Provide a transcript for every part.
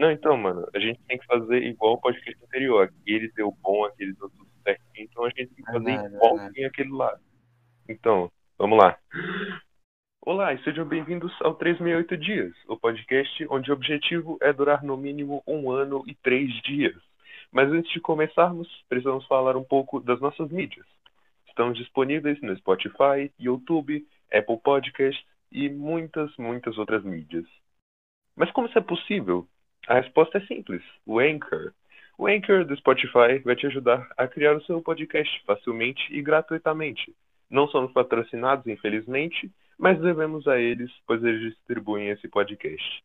Não, então, mano, a gente tem que fazer igual o podcast anterior. Aquele deu bom, aquele deu tudo certinho. Então a gente tem que fazer igual verdade. tem aquele lá. Então, vamos lá. Olá e sejam bem-vindos ao 368 Dias, o podcast onde o objetivo é durar no mínimo um ano e três dias. Mas antes de começarmos, precisamos falar um pouco das nossas mídias. Estamos disponíveis no Spotify, YouTube, Apple Podcasts e muitas, muitas outras mídias. Mas como isso é possível? A resposta é simples: o Anchor. O Anchor do Spotify vai te ajudar a criar o seu podcast facilmente e gratuitamente. Não somos patrocinados, infelizmente, mas devemos a eles, pois eles distribuem esse podcast.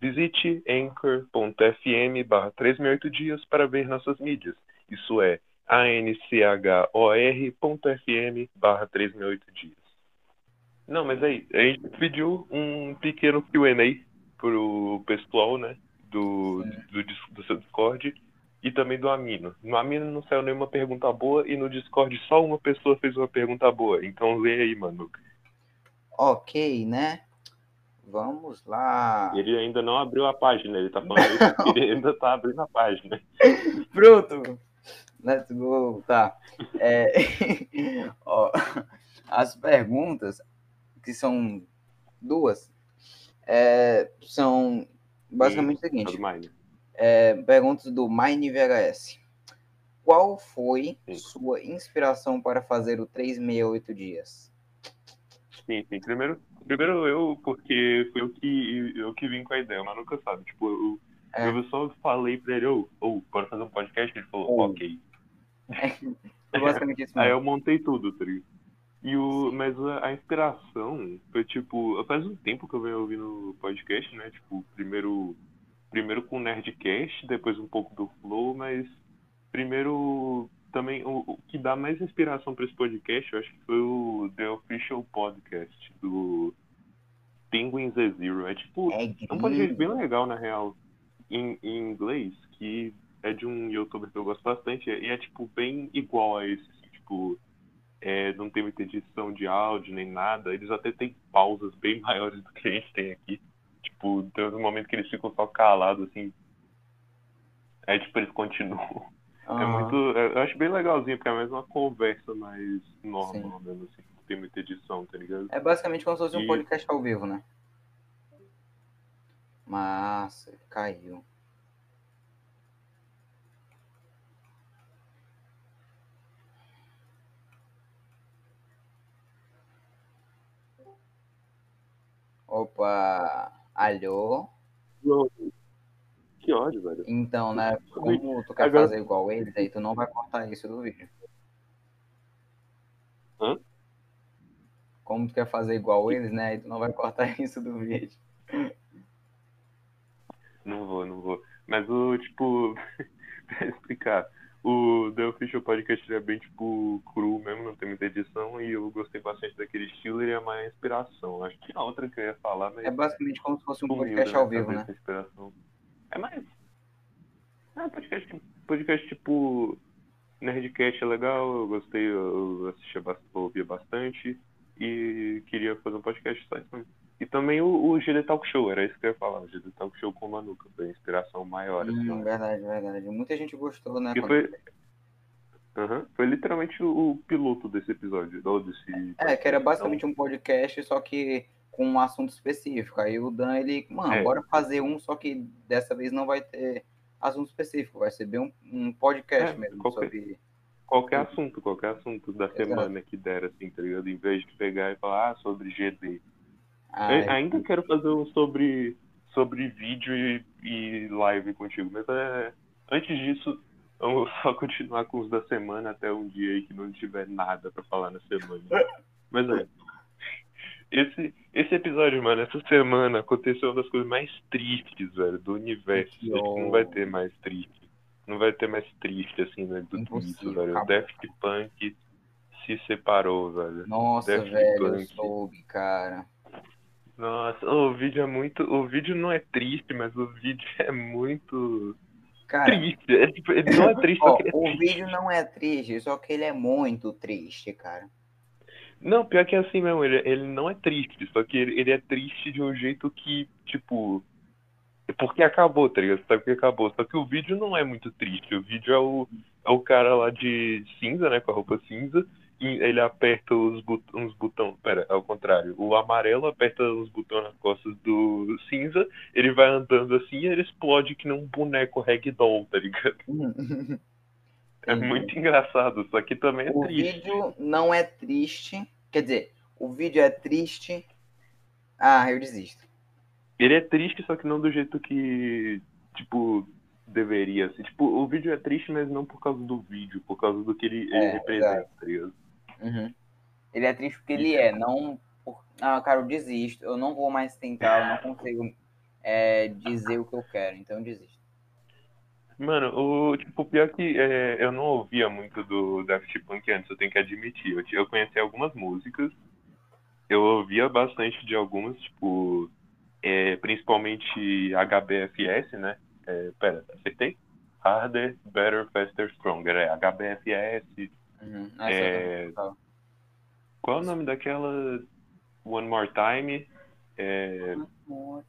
Visite anchor.fm barra 368 dias para ver nossas mídias. Isso é anchor.fm barra 368 dias. Não, mas aí, a gente pediu um pequeno Q&A pro pessoal, né, do, do, do seu Discord e também do Amino. No Amino não saiu nenhuma pergunta boa e no Discord só uma pessoa fez uma pergunta boa. Então lê aí, mano. Ok, né? Vamos lá. Ele ainda não abriu a página, ele tá falando isso ele ainda tá abrindo a página. Pronto. Let's go. Tá. É, ó, as perguntas, que são duas, é, são basicamente o seguinte. Tudo mais, né? É, perguntas do Mine VHS. Qual foi Sim. sua inspiração para fazer o 368 dias? Sim, sim. Primeiro, primeiro eu, porque foi eu que, eu que vim com a ideia, mas nunca sabe. Tipo, eu, É. eu só falei pra ele, ô, ô, bora fazer um podcast? Ele falou, Ô. ok. Foi basicamente isso Aí mesmo. eu montei tudo, tá ligado? E o, mas a, a inspiração foi tipo, faz um tempo que eu venho ouvindo podcast, né? Tipo, primeiro, primeiro com o Nerdcast, depois um pouco do Flow, mas primeiro também o, o que dá mais inspiração pra esse podcast, eu acho que foi o The Official Podcast do Penguins Zero. É tipo, É é um podcast bem legal, na real, em, em inglês, que é de um youtuber que eu gosto bastante, e é, tipo, bem igual a esse, tipo, é, não tem muita edição de áudio nem nada, eles até têm pausas bem maiores do que a gente tem aqui. Tipo, tem um momento que eles ficam só calados, assim, aí, tipo, eles continuam. É muito, é- eu acho bem legalzinho, porque é mais uma conversa mais normal, mesmo, assim, não tem muita edição, tá ligado? É basicamente como se fosse um E- podcast ao vivo, né? Massa, caiu. Opa, alô? Que ódio, velho. Então, né? Como tu quer Agora- fazer igual eles, aí tu não vai cortar isso do vídeo. Hã? Como tu quer fazer igual eles, né? Aí tu não vai cortar isso do vídeo. Não vou, não vou. Mas o, tipo, pra explicar, o The Official Podcast é bem, tipo, cru mesmo, não tem muita edição, e eu gostei bastante daquele estilo, ele é uma inspiração. Acho que a outra que eu ia falar, mas É basicamente como se fosse um podcast da ao vivo, né? inspiração. É mais... É, podcast, podcast, tipo, Nerdcast é legal, eu gostei, eu assistia bastante, ouvia bastante, e queria fazer um podcast só isso mesmo. E também o, o GD Talk Show, era isso que eu ia falar, o GD Talk Show com o Manuca, foi a inspiração maior. assim, Hum, verdade, verdade. Muita gente gostou, né? Quando- foi, Aham, foi literalmente o, o piloto desse episódio, ou desse É, que era Então, basicamente um podcast, só que com um assunto específico. Aí o Dan, ele, mano, É. bora fazer um, só que dessa vez não vai ter assunto específico, vai ser bem um, um podcast É, mesmo qualquer- sobre. qualquer assunto, qualquer assunto da Exato. semana que der, assim, tá ligado? Em vez de pegar e falar ah, sobre GD. Ai, Eu ainda quero fazer um sobre, sobre vídeo e, e live contigo, mas é, antes disso, vamos só continuar com os da semana até um dia aí que não tiver nada pra falar na semana. Mas é. Esse, esse episódio, mano, essa semana aconteceu uma das coisas mais tristes, velho, do universo. Que Acho que não vai ter mais triste. Não vai ter mais triste, assim, né, do que isso, velho. O acabou. Daft Punk se separou, velho. Nossa, Daft velho, eu Punk. soube, cara. Nossa, o vídeo é muito. O vídeo não é triste, mas o vídeo é muito Cara, triste. É, tipo, ele não é triste, ó, só que ele é o triste. vídeo não é triste, só que ele é muito triste, cara. Não, pior que é assim mesmo, ele, ele não é triste, só que ele, ele é triste de um jeito que, tipo. Porque acabou, tá ligado? Sabe que acabou. Só que o vídeo não é muito triste. O vídeo é o, é o cara lá de cinza, né? Com a roupa cinza. E ele aperta os but uns botões. Pera, O amarelo aperta os botões nas costas do cinza. Ele vai andando assim e ele explode que nem um boneco ragdoll, tá ligado? É muito engraçado. Só que também é O triste. vídeo não é triste. Quer dizer, o vídeo é triste. Ah, eu desisto. Ele é triste, só que não do jeito que, tipo, deveria ser. Tipo, o vídeo é triste, mas não por causa do vídeo, por causa do que ele, ele É, representa, tá ligado? Uhum. Ele é triste porque ele é, não. Ah, cara, eu desisto. Eu não vou mais tentar, eu não consigo é, dizer o que eu quero, então eu desisto. Mano, o, tipo, pior que é, eu não ouvia muito do Daft Punk antes, eu tenho que admitir. Eu, eu conheci algumas músicas, eu ouvia bastante de algumas, tipo, é, principalmente HBFS, né? É, pera, acertei? Harder, Better, Faster, Stronger. É HBFS. Uhum. Ah, É, Qual é o nome daquela One More Time? É,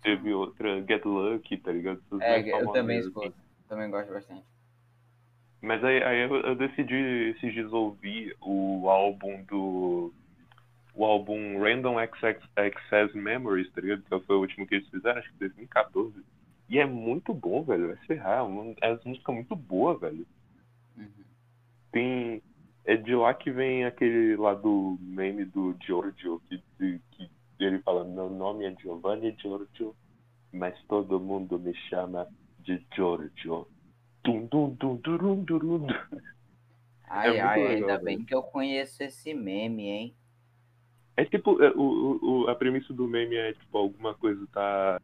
teve outra Get Lucky, tá ligado? Essas É, eu também assim. escuto. Também gosto bastante. Mas aí, aí eu, eu decidi esses dias ouvir o álbum do. O álbum Random Access, Memories, tá ligado? Que foi o último que eles fizeram, acho que 2014. E é muito bom, velho. Vai ferrar. É uma é uma música muito boa, velho. Uhum. Tem. É de lá que vem aquele lá do meme do Giorgio, que, que, que ele fala, meu nome é Giovanni Giorgio, mas todo mundo me chama de Giorgio. Tum, dum, dum, durum, durum, dum. Ai, muito ai, legal, ainda velho. bem que eu conheço esse meme, hein? É tipo, é, o, o, a premissa do meme é tipo, alguma coisa tá.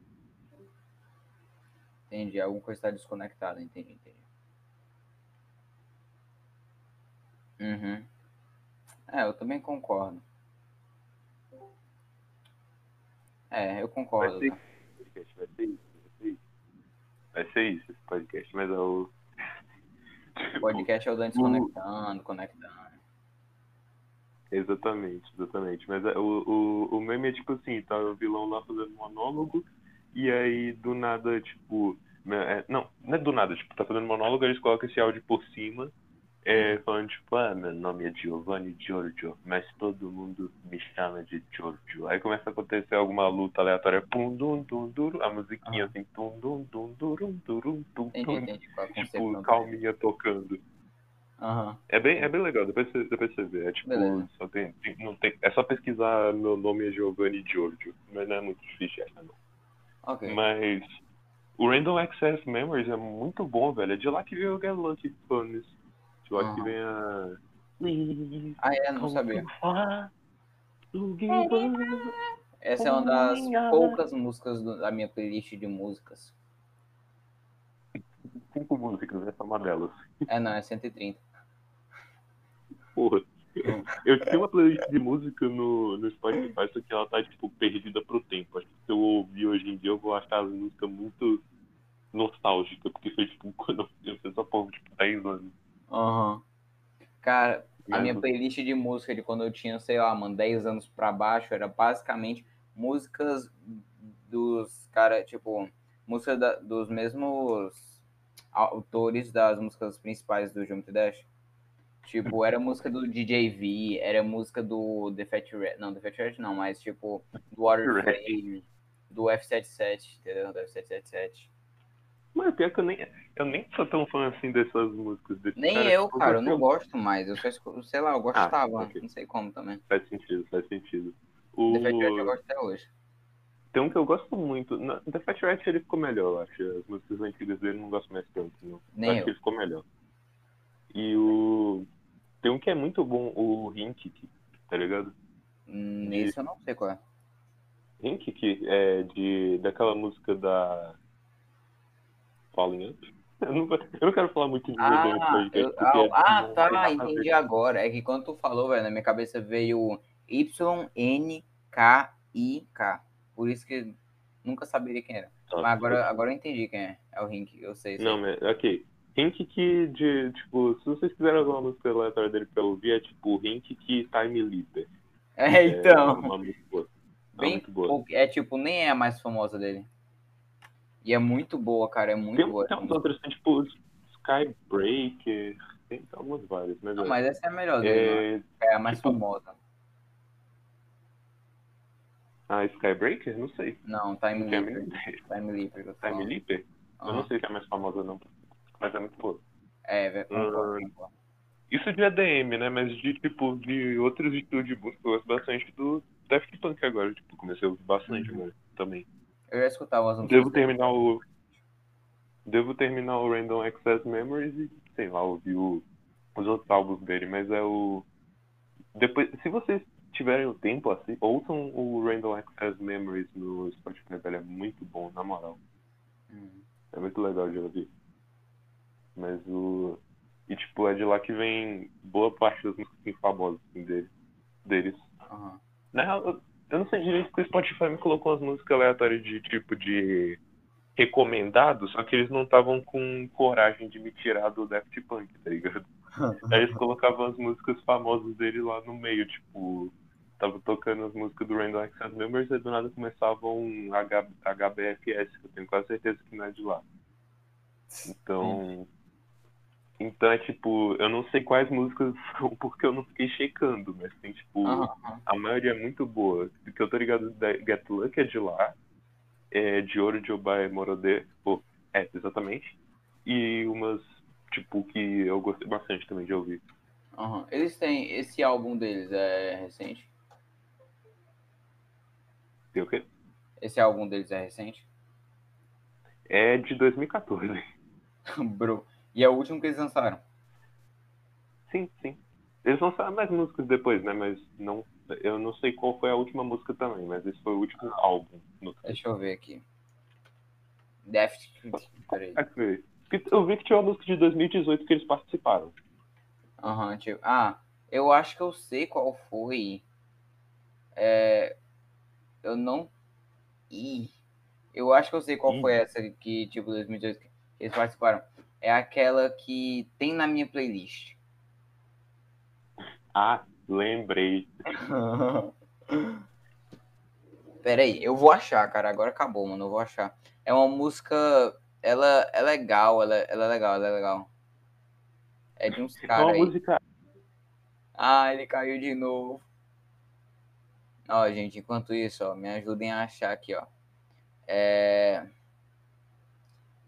Entendi. Alguma coisa está desconectada, entendi, entendi. Uhum. É, eu também concordo. É, eu concordo. vai ser isso, vai ser isso. Vai ser isso esse podcast, mas é o. O podcast é o Dan desconectando, conectando. Exatamente, exatamente. Mas é, o, o, o meme é tipo assim, tá o vilão lá fazendo monólogo, e aí do nada, tipo. né, é, não, não é do nada, tipo, tá fazendo monólogo, eles colocam esse áudio por cima, é, falando tipo, ah, meu nome é Giovanni Giorgio, mas todo mundo me chama de Giorgio. Aí começa a acontecer alguma luta aleatória, pum, dum, dum, dum, a musiquinha assim, tum, dum, dum, durum, durum, tum, tum, tipo, calminha tocando. Aham. É bem, é bem legal, depois você, depois você vê. É tipo, Beleza. só tem, tem- não tem, é só pesquisar meu nome é Giovanni Giorgio, mas não é muito difícil essa não. Ok. Mas o Random Access Memories é muito bom, velho. É de lá que veio o Get Lucky. De lá que vem a. Ah, é, não sabia. Cinco Essa é uma das poucas músicas da minha playlist de músicas. músicas, essa é uma delas. É, não, é 130. Porra. Eu tinha uma playlist de música no, no Spotify, só que ela tá, tipo, perdida pro tempo. Acho que se eu ouvir hoje em dia, eu vou achar as músicas muito nostálgicas, porque foi, tipo, quando eu fiz essa porra, tipo, 10 anos. Aham. Cara, a minha playlist de música de quando eu tinha, sei lá, mano, 10 anos pra baixo, era basicamente músicas dos cara, tipo, música da- dos mesmos autores das músicas principais do Geometry Dash. Tipo, era música do DJ V, era música do The Fat Red, não, The Fat Red não, mas tipo, do Water Red. Flame, do F77, entendeu? Do F777. Mas pior que eu nem, eu nem sou tão fã assim dessas músicas. Desse Nem cara, eu, cara, eu não gosto mais. Eu só escuto, sei lá, eu gostava, ok. não sei como também. Faz sentido, faz sentido. O... The Fat Rat eu gosto até hoje. Tem um que eu gosto muito. Na- The Fat Rat ele ficou melhor, eu acho. As músicas antigas dele eu não gosto mais tanto. Não. Nem acho eu. que ele ficou melhor. E o. Tem um que é muito bom, o Rink, tá ligado? Hum, Nesse eu não sei qual é. Rink, que é de. daquela música da. Falling Up? Eu não, eu não quero falar muito de Ah, podcast, eu- ah, é- ah, não tá, entendi agora. É que quando tu falou, velho, na minha cabeça veio Y-N-K-I-K. Por isso que nunca saberia quem era. Tá, Mas agora, agora eu entendi quem é. É o Rink, eu sei. Não, mas, ok. Rink que de, tipo, se vocês quiserem alguma música aleatória dele pra ouvir, é tipo Rink que Time Leaper. É, então. É uma música boa. É bem boa. é tipo, nem é a mais famosa dele. E é muito boa, cara, é muito Tem, boa. tem uns outros, tem, tipo, Skybreaker, tem algumas várias, mas... Não, é- mas essa é a melhor dele, né? é... é a mais tipo- famosa. Ah, Skybreaker? Não sei. Não, Time Leaper. Time Leaper. Time. Leaper? Eu não sei se é a mais famosa, não. Mas é muito boa. É, velho, concordo, Hum. concordo. Isso de ADM, né? Mas de, tipo, de outros música, eu gosto bastante do Daft Punk agora. Tipo, comecei a ouvir bastante Uhum. agora também. Eu já escutava as músicas. Devo terminar o... Devo terminar o Random Access Memories e, sei lá, ouvir o- os outros álbuns dele, mas é o... Depois, se vocês tiverem o tempo, assim, ouçam o Random Access Memories no Spotify, velho, é muito bom, na moral. Hum. É muito legal de ouvir. Mas o. E tipo, é de lá que vem boa parte das músicas famosas assim, dele, deles. Aham. Na real, eu, não sei direito porque o Spotify me colocou umas músicas aleatórias de tipo de recomendado, só que eles não estavam com coragem de me tirar do Daft Punk, tá ligado? Aí eles colocavam as músicas famosas dele lá no meio, tipo, tava tocando as músicas do Random Access Memories e do nada começava um H, HBFS, que eu tenho quase certeza que não é de lá. Então. Então é tipo, eu não sei quais músicas são porque eu não fiquei checando, mas tem tipo, a maioria é muito boa. Porque eu tô ligado, da Get Lucky é de lá, é de Ouro de Obai Morode, é, exatamente. E umas, tipo, que eu gostei bastante também de ouvir. Aham. Eles têm. Esse álbum deles é recente? Tem o quê? Esse álbum deles é recente? É de 2014. Bro. E é o último que eles lançaram. Sim, sim. Eles lançaram mais músicas depois, né? Mas não, eu não sei qual foi a última música também, mas esse foi o último álbum. No... Deixa eu ver aqui. Daft. Peraí. Porque Eu vi que tinha uma música de 2018 que eles participaram. Aham, tipo. Ah, eu acho que eu sei qual foi. É. Eu não. Ih. Eu acho que eu sei qual Ih. foi essa que, tipo, 2018 que eles participaram. É aquela que tem na minha playlist. Ah, lembrei. Pera aí, eu vou achar, cara. Agora acabou, mano. Eu vou achar. É uma música. Ela é legal, ela, ela é legal, ela é legal. É de uns caras aí. música. Ah, ele caiu de novo. Ó, gente, enquanto isso, ó, me ajudem a achar aqui, ó. É...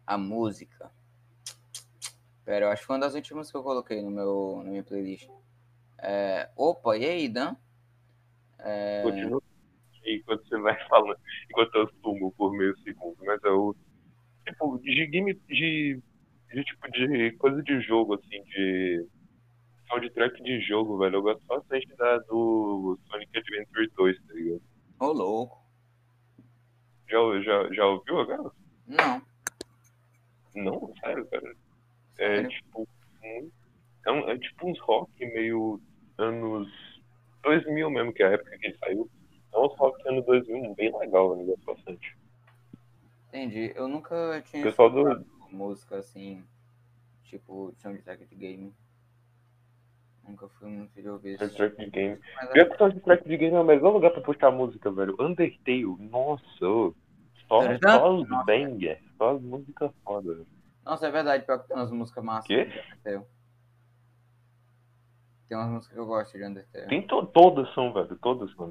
A música. Pera, eu acho que foi uma das últimas que eu coloquei no meu, na minha playlist. É... Opa, e aí, Dan? É... Continua enquanto você vai falando, enquanto eu sumo por meio segundo, mas é o. Tipo, de game. De, de tipo de coisa de jogo, assim, de. Soundtrack de jogo, velho. Eu gosto bastante da, do Sonic Adventure 2, tá ligado? Ô, louco. Já, já, já ouviu agora? Não. Não, sério, cara. É tipo. É, um- é tipo uns rock meio anos 2000 mesmo, que é a época que ele saiu. É uns rock anos 2000, bem legal, eu gosto bastante. Entendi. Eu nunca tinha pessoal do. música assim, tipo, soundtrack de game. Nunca fui muito de ouvir isso. Soundtrack de game. Mas Pior que o soundtrack de game é o melhor lugar pra puxar música, velho. Undertale, nossa. Só, só os banger, só as músicas foda. velho. Nossa, é verdade, pior que tem umas músicas massas Quê? de Undertale. Tem umas músicas que eu gosto de Undertale. Tem to todas são, velho, todas são.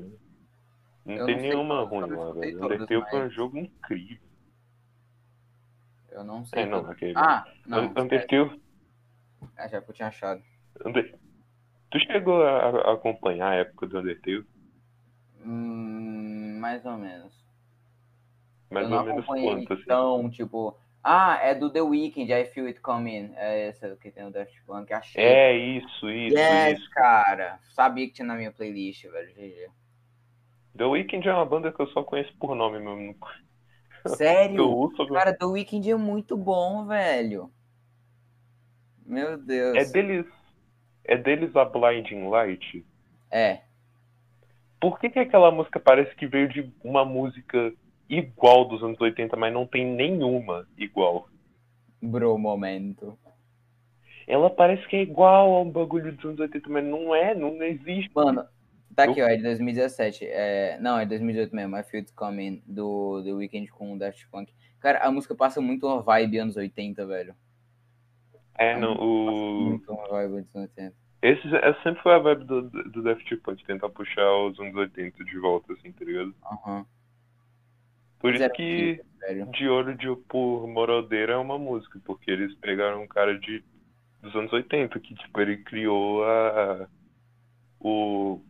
Não Eu tem não nenhuma ruim lá, velho. Undertale foi um mas- jogo incrível. Eu não sei. É, não, aquele. Ah, não. Undertale. É, já que eu tinha achado. Under- Tu chegou a, acompanhar a época do Undertale? Hum, mais ou menos. Mais eu ou menos quanto, assim? Então, tipo. Ah, é do The Weeknd, I Feel It Coming. É essa que tem o Daft Punk, achei. É, isso, isso, yes, isso. cara. Sabia que tinha na minha playlist, velho. GG. The Weeknd é uma banda que eu só conheço por nome mesmo. Sério? Cara, The Weeknd é muito bom, velho. Meu Deus. é deles. É deles a Blinding Light? É. Por que, que aquela música parece que veio de uma música igual dos anos 80, mas não tem nenhuma igual? Bro, momento. Ela parece que é igual a um bagulho dos anos 80, mas não é, não existe. Mano, tá aqui, ó, é de 2017. É... Não, é 2018 mesmo, Feel It Coming, do The Weeknd com o Daft Punk. Cara, a música passa muito uma vibe anos 80, velho. É, A não, o. passa Muito uma vibe anos 80. Esse essa sempre foi a vibe do, do Daft Punk, tentar puxar os anos 80 de volta, assim, tá ligado? Aham. Por Mas isso que velho. De Olho de, por Morodeira é uma música, porque eles pegaram um cara de, dos anos 80, que, tipo, ele criou a... o...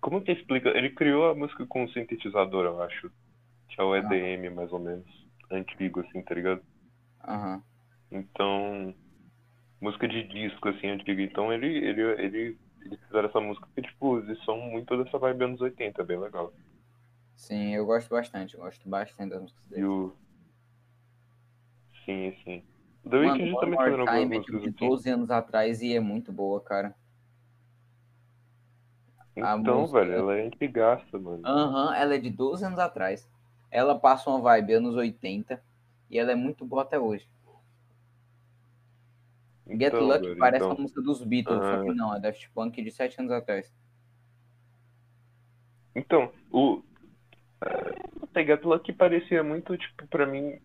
Como que explica? Ele criou a música com um sintetizador, eu acho. Que é o EDM, mais ou menos. Antigo, assim, tá ligado? Aham. Então, música de disco, assim, antiga. Então ele, ele, ele, eles fizeram essa música porque, tipo, eles são muito dessa vibe anos 80, é bem legal. Sim, eu gosto bastante. Eu gosto bastante das músicas dele. o... Sim, sim. O The Weeknd também fazendo algumas é tipo de assim. 12 anos atrás e é muito boa, cara. a Então, música- velho, ela é antigaça, mano. Aham, ela é de 12 anos atrás. Ela passa uma vibe anos 80 e ela é muito boa até hoje. Get Então, Lucky velho, parece então. uma música dos Beatles, só que Ah. não, é Daft Punk de 7 anos atrás. Então, o. Uh, Get Lucky parecia muito, tipo, pra mim.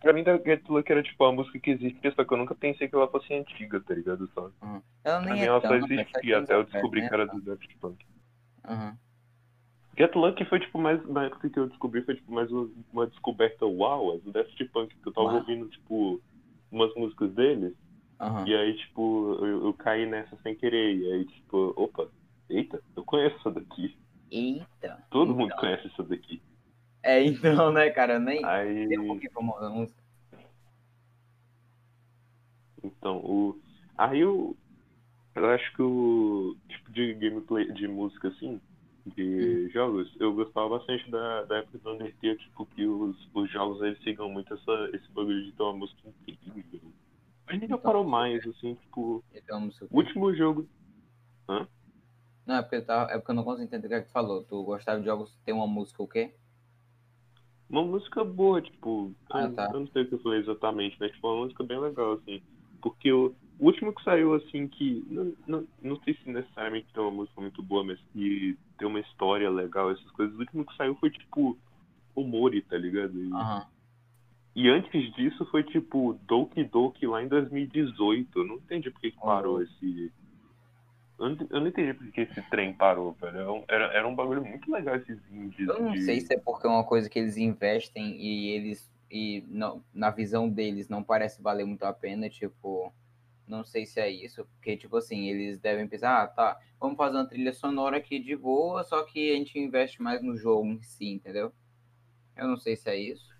Pra mim, da Get Lucky era tipo a música que existe, só que eu nunca pensei que ela fosse antiga, tá ligado? Só. Aham. Ela Pra nem mim é ela só tanto, é existia até eu descobri né? que era do Daft Punk. Aham. Get Lucky foi tipo mais. Na época que eu descobri foi tipo mais uma, uma descoberta uau, é do Daft Punk, que eu tava Uau. ouvindo, tipo, umas músicas deles. Aham. E aí, tipo, eu, eu caí nessa sem querer. E aí, tipo, opa, eita, eu conheço essa daqui. Eita. Todo Então. mundo conhece essa daqui. É, então, né, cara? Nem Aí, sei um pouquinho então, o. Aí eu. Eu acho que o tipo de gameplay de música assim, de jogos, eu gostava bastante da, da época do Undertale, tipo, que os, os jogos eles sigam muito essa, esse bagulho de ter uma música incrível. A gente Então, parou mais, assim, tipo, Então, o último jogo. Não, é porque, tava, é porque eu não consigo entender o que é que tu falou. Tu gostava de jogos tem uma música o quê? Uma música boa, tipo. Ah, eu, tá. eu não sei o que eu falei exatamente, mas tipo, uma música bem legal, assim. Porque o, o último que saiu, assim, que. Não, não, não sei se necessariamente tem uma música muito boa, mas que tem uma história legal, essas coisas. O último que saiu foi tipo. O Mori, tá ligado? E, e antes disso foi tipo Doki Doki lá em 2018. Eu não entendi por que que parou Uhum. esse. Eu não, eu não entendi por que esse trem parou, velho. Era um- Era, era um bagulho muito legal esses indies. Eu não de... sei se é porque é uma coisa que eles investem e eles e não, na visão deles não parece valer muito a pena, tipo, não sei se é isso, porque tipo assim, eles devem pensar, ah, tá, vamos fazer uma trilha sonora aqui de boa, só que a gente investe mais no jogo em si, entendeu? Eu não sei se é isso,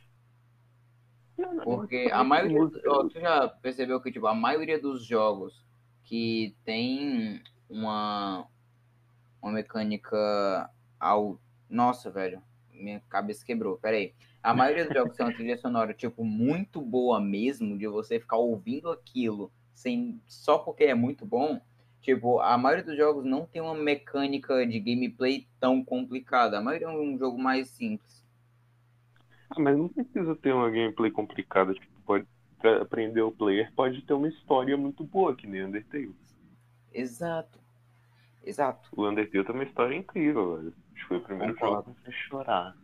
Não, não, porque a maioria, ó, tu já percebeu que tipo, a maioria dos jogos que tem uma uma mecânica ao nossa, velho, minha cabeça quebrou. Pera aí. A maioria dos jogos tem uma trilha sonora, tipo, muito boa mesmo, de você ficar ouvindo aquilo sem só porque é muito bom. Tipo, a maioria dos jogos não tem uma mecânica de gameplay tão complicada. A maioria é um jogo mais simples. Ah, mas não precisa ter uma gameplay complicada. Tipo, pode aprender o player, pode ter uma história muito boa, que nem Undertale. Exato. Exato. O Undertale tem uma história incrível, velho. Acho que foi o primeiro Concordo. jogo que eu comecei a chorar.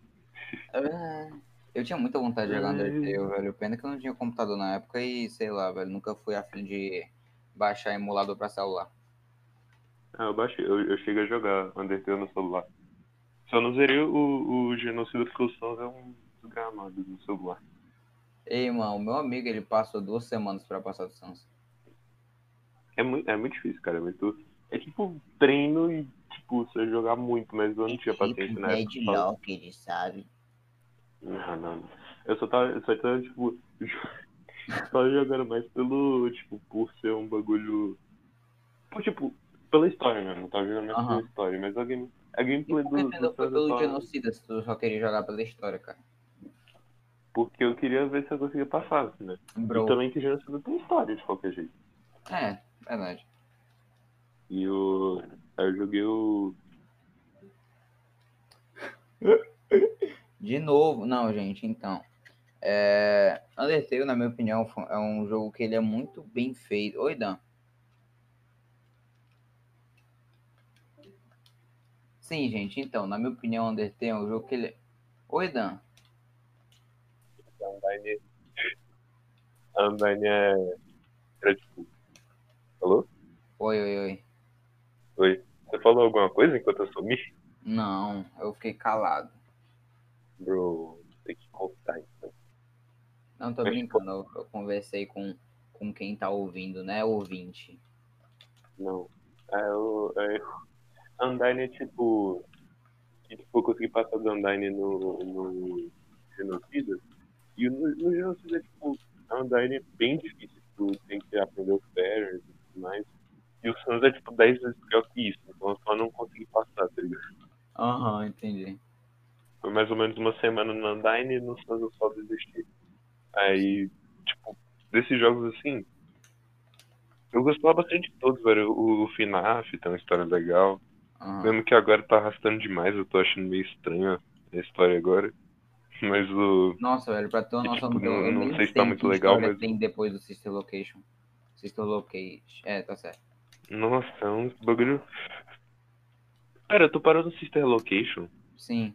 É, Eu tinha muita vontade de jogar. Undertale, velho. Pena que eu não tinha computador na época e, sei lá, velho, nunca fui afim de baixar emulador pra celular. Ah, eu baixei, eu, eu cheguei a jogar Undertale no celular. Só não zerei o, o Genocida porque é um desgramado no celular. Ei, mano, o meu amigo, ele passou duas semanas pra passar do Sans. É muito, é muito difícil, cara. É muito. É tipo treino e, tipo, você jogar muito, mas eu não tinha paciência na época. Locked, sabe? Não, não, não. Eu só tava, eu só tava tipo, só jogando mais pelo, tipo, por ser um bagulho. Por, tipo, pela história mesmo. Tava jogando mais Aham. pela história, mas a, game, a gameplay por que do. ainda do foi pelo só- genocida se tu só queria jogar pela história, cara? Porque eu queria ver se eu conseguia passar, né? Bro. E também que Genocida tem história de qualquer jeito. É, verdade. E o. Aí eu joguei o. De novo, não, gente, então. É... Undertale, na minha opinião, é um jogo que ele é muito bem feito. Oi, Dan. Sim, gente, então, na minha opinião, Undertale é um jogo que ele. Oi, Dan. a Undyne. A Undyne é. Alô? Oi, oi, oi. Oi. Você falou alguma coisa enquanto eu sumi? Não, eu fiquei calado. Bro, tem que contar então. Não, tô Mas, brincando. Eu, eu conversei com, com quem tá ouvindo, né? Ouvinte. Não. É, eu, é, Undyne é tipo. Que, tipo, eu consegui passar do Undyne no, no Genocida. E no, no Genocida é tipo. A Undyne é bem difícil. Tu tem que aprender o patterns e tudo mais. E o Sans é tipo 10 vezes pior que isso. Então eu só não consegui passar, tá ligado? Aham, entendi. Foi mais ou menos uma semana no Undyne e no Sans eu só desisti. Aí, tipo, desses jogos assim. Eu gostava bastante de todos, velho. O, o FNAF tem uma história legal. Aham. Mesmo que agora tá arrastando demais, eu tô achando meio estranho a história agora. Mas o. Nossa, velho, pra ter uma noção tipo, não- não sei se tá muito legal, mas- tem depois do Sister Location. Sister Location. É, tá certo. Nossa, é um bagulho. Pera, tu parou no Sister Location? Sim.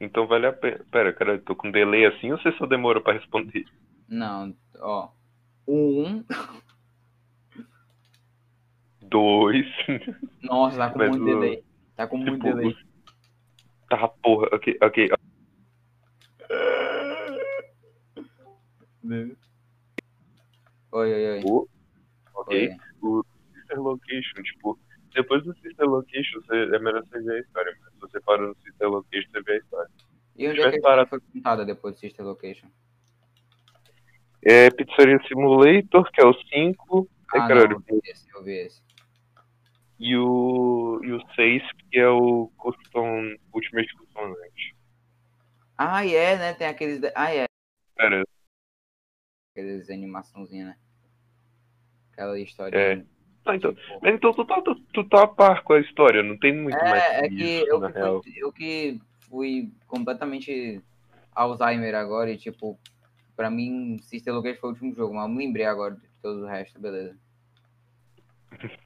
Então vale a pena. Pera, cara, eu tô com delay assim ou você só demorou pra responder? Não, ó. 1. Dois. Nossa, tá com Mas muito o- delay. Tá com muito tipo, delay. Tá, porra, ok, ok. Oi, oi, oi. O- ok. Oi. O Sister Location, tipo, depois do Sister Location, você, é melhor você ver a história. Mas se você parou no Sister Location, você vê a história. E onde é que a parado- história foi contada depois do Sister Location? É Pizzeria Simulator, que é o 5. É, Ah, cara, não, eu vi esse, eu vi esse. E o, e o 6, que é o Custom, Ultimate Custom Night. Ah, e é, né? Tem aqueles. Ah, é. Pera, Aqueles animaçãozinha, né? Aquela história. É. Ah, então, tipo- mas então tu tá, tu, tu tá a par com a história, não tem muito mais É, é que isso, eu na que, real. fui, eu que fui completamente Alzheimer agora e, tipo, pra mim, Sister Location foi o último jogo, mas eu me lembrei agora de todo o resto, beleza.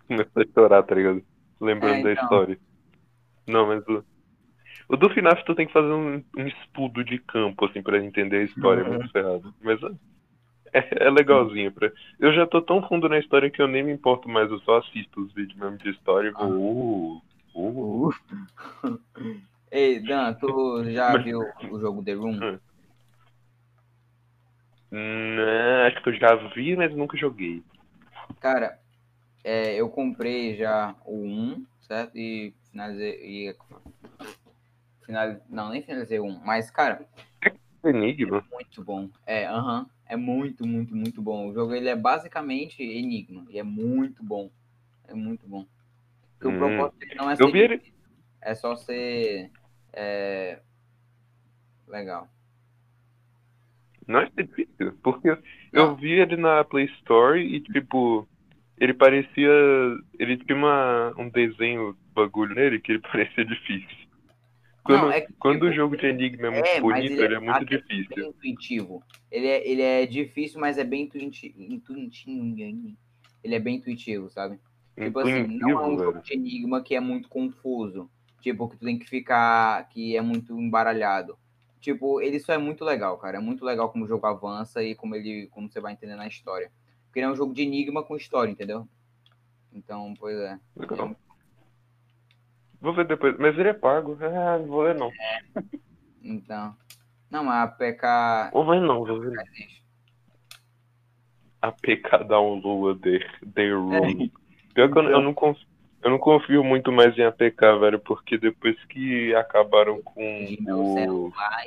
Começou a chorar, tá ligado? Lembrando É, da então. história. Não, mas o. O do FNAF tu tem que fazer um, um estudo de campo, assim, pra entender a história, é muito ferrado. Mas é, é legalzinho. Pra... Eu já tô tão fundo na história que eu nem me importo mais, eu só assisto os vídeos mesmo de história e Ah. vou. Uh, uh. Ei, Dan, tu já viu o jogo The Room? Hum. Né, acho que eu já vi, mas nunca joguei. Cara, é, eu comprei já o 1, certo? E finalizei. E, finaliz... Não, nem finalizei o 1, mas, cara, Enigma? muito bom. É, aham. é muito, muito, muito bom. O jogo ele é basicamente Enigma. E é muito bom. É muito bom. Porque Hum. o propósito dele não é Eu ser vi ele- É só ser. É... Legal. Não é difícil, porque Não. eu vi ele na Play Store e, tipo, ele parecia. Ele tinha uma, um desenho bagulho nele que ele parecia difícil. Quando, Não, é que, quando o tipo, jogo de Enigma é muito é, bonito, ele é ele é muito difícil. bem intuitivo. Ele é, ele é difícil, mas é bem intuiti- intuitivo. Ele é bem intuitivo, sabe? Tipo assim, não é um Intuitivo, jogo velho. de enigma que é muito confuso. Tipo, que tu tem que ficar. que é muito embaralhado. Tipo, ele só é muito legal, cara. É muito legal como o jogo avança e como ele. como você vai entendendo a história. Porque ele é um jogo de enigma com história, entendeu? Então, pois é. Legal. Vou ver depois. Mas ele é pago. Ah, não vou ver não. Então. Não, mas a PK. Vou ver não, vou ver. A PK download the, the room. Pior que eu, Então. eu não confio, eu não confio muito mais em APK, velho, porque depois que acabaram com De meu o. celular.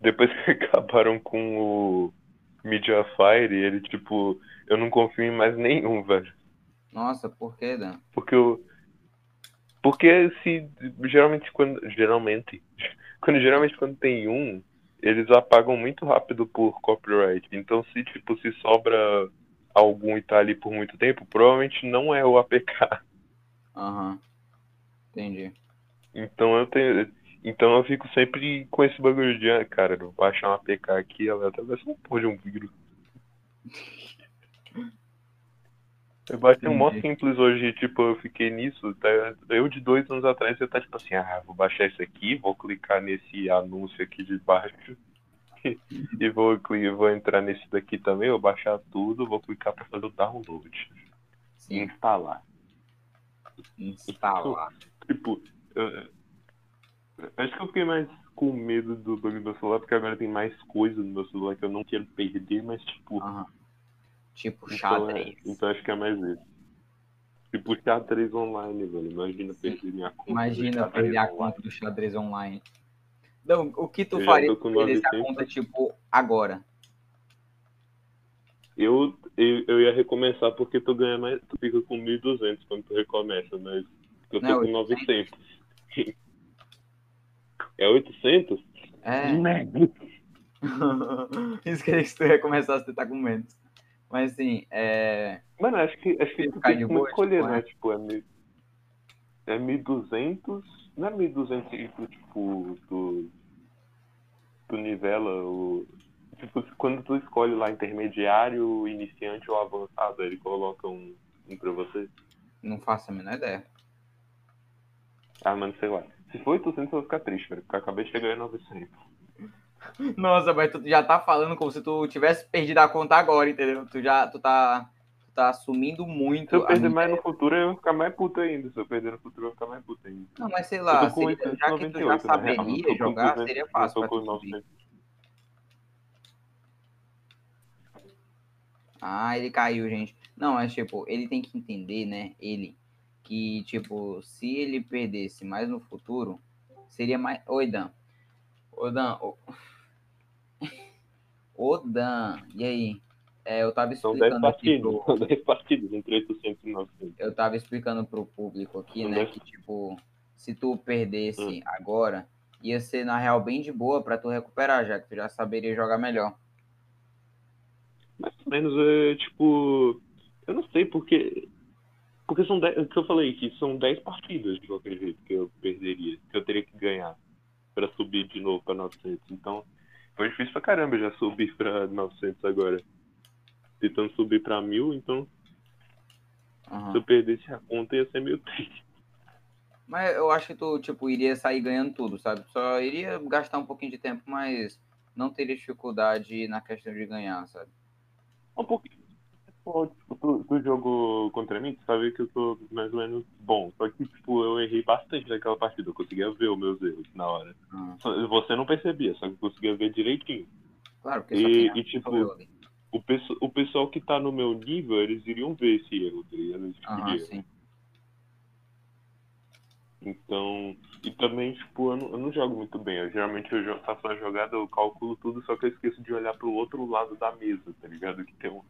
Depois que acabaram com o Mediafire, ele, tipo, eu não confio em mais nenhum, velho. Nossa, por que, Dan? Porque eu. Porque se. Geralmente quando. Geralmente. Quando geralmente quando tem um, eles apagam muito rápido por copyright. Então se tipo, se sobra algum e tá ali por muito tempo, provavelmente não é o APK. Aham. Entendi. Então eu tenho. Então eu fico sempre com esse bagulho de, ah, cara, eu vou baixar um APK aqui, ela ser um porra de um vírus. Eu baixei um mó simples hoje, tipo, eu fiquei nisso. Tá, eu de dois anos atrás eu tá tipo assim, ah, vou baixar isso aqui, vou clicar nesse anúncio aqui de baixo. E vou, vou entrar nesse daqui também, vou baixar tudo, vou clicar pra fazer o download. Sim, instalar. instalar. Tipo, eu, acho que eu fiquei mais com medo do bug do meu celular, porque agora tem mais coisa no meu celular que eu não quero perder, mas tipo. Tipo, então, é, xadrez. então acho que é mais isso. Tipo, xadrez online, velho. Imagina perder minha conta. Imagina perder a online. conta do xadrez online. Não, o que tu Eu faria se com perdesse a 900. conta, tipo, agora? Eu, eu, eu ia recomeçar porque tu ganha mais, tu fica com 1.200 quando tu recomeça, mas eu tô Não, com 900. É 800? É. Merda. Isso que se tu recomeçasse a tentar com menos. Mas assim, é. Mano, acho que, acho que tem como boa, escolher, tipo, né? é. Tipo, é, mil, é 1.200, não é 1.200 que tu, tipo, tu, tu nivela o... Tipo, quando tu escolhe lá intermediário, iniciante ou avançado, ele coloca um, um pra você. Não faço a menor ideia. Ah, mano, sei lá. Se for 800, eu vou ficar triste, velho, porque eu acabei de chegar em 900. Nossa, mas tu já tá falando como se tu tivesse perdido a conta agora, entendeu? Tu já tu tá, tu tá assumindo muito. Se eu perder mais no futuro, eu vou ficar mais puto ainda. Se eu perder no futuro, eu vou ficar mais puto ainda. Não, mas sei lá, já que tu já 898, na real. saberia com jogar, 200, seria fácil Eu tô com tu subir. 900. Ah, ele caiu, gente. Não, mas tipo, ele tem que entender, né? Ele, que tipo, se ele perdesse mais no futuro, seria mais. Oi, Dan. Ô, Dan. Ô, Ô, Dan. E aí? É, eu tava São 10 explicando aqui partidas. pro. São 10 partidas entre 800 e 900. Eu tava explicando pro público aqui, São né? dois- Que tipo, se tu perdesse Hum. agora, ia ser na real bem de boa pra tu recuperar, já que tu já saberia jogar melhor. Mais ou menos é tipo. Eu não sei porque. Porque são 10. O que eu falei, que são 10 partidas de qualquer jeito que eu perderia. Que eu teria que ganhar pra subir de novo pra 900. Então, foi difícil pra caramba já subir pra 900 agora. Tentando subir pra 1000, então Aham. se eu perdesse a conta ia ser meio triste. Mas eu acho que tu, tipo, iria sair ganhando tudo, sabe? Só iria gastar um pouquinho de tempo, mas não teria dificuldade na questão de ganhar, sabe? Um pouquinho. Pô, tipo, tu, tu jogou contra mim, tu sabe que eu tô mais ou menos bom. Só que, tipo, eu errei bastante naquela partida. Eu conseguia ver os meus erros na hora. Ah, Só- Você não percebia, só que eu conseguia ver direitinho. claro, porque E- e, tipo. O, pesso- o pessoal que tá no meu nível, eles iriam ver esse erro, tá ligado? Esse tipo erro. sim. Então, e também, tipo, eu não, eu não jogo muito bem. Eu, geralmente eu jo- faço uma jogada, eu calculo tudo, só que eu esqueço de olhar pro outro lado da mesa, tá ligado? Que tem, um,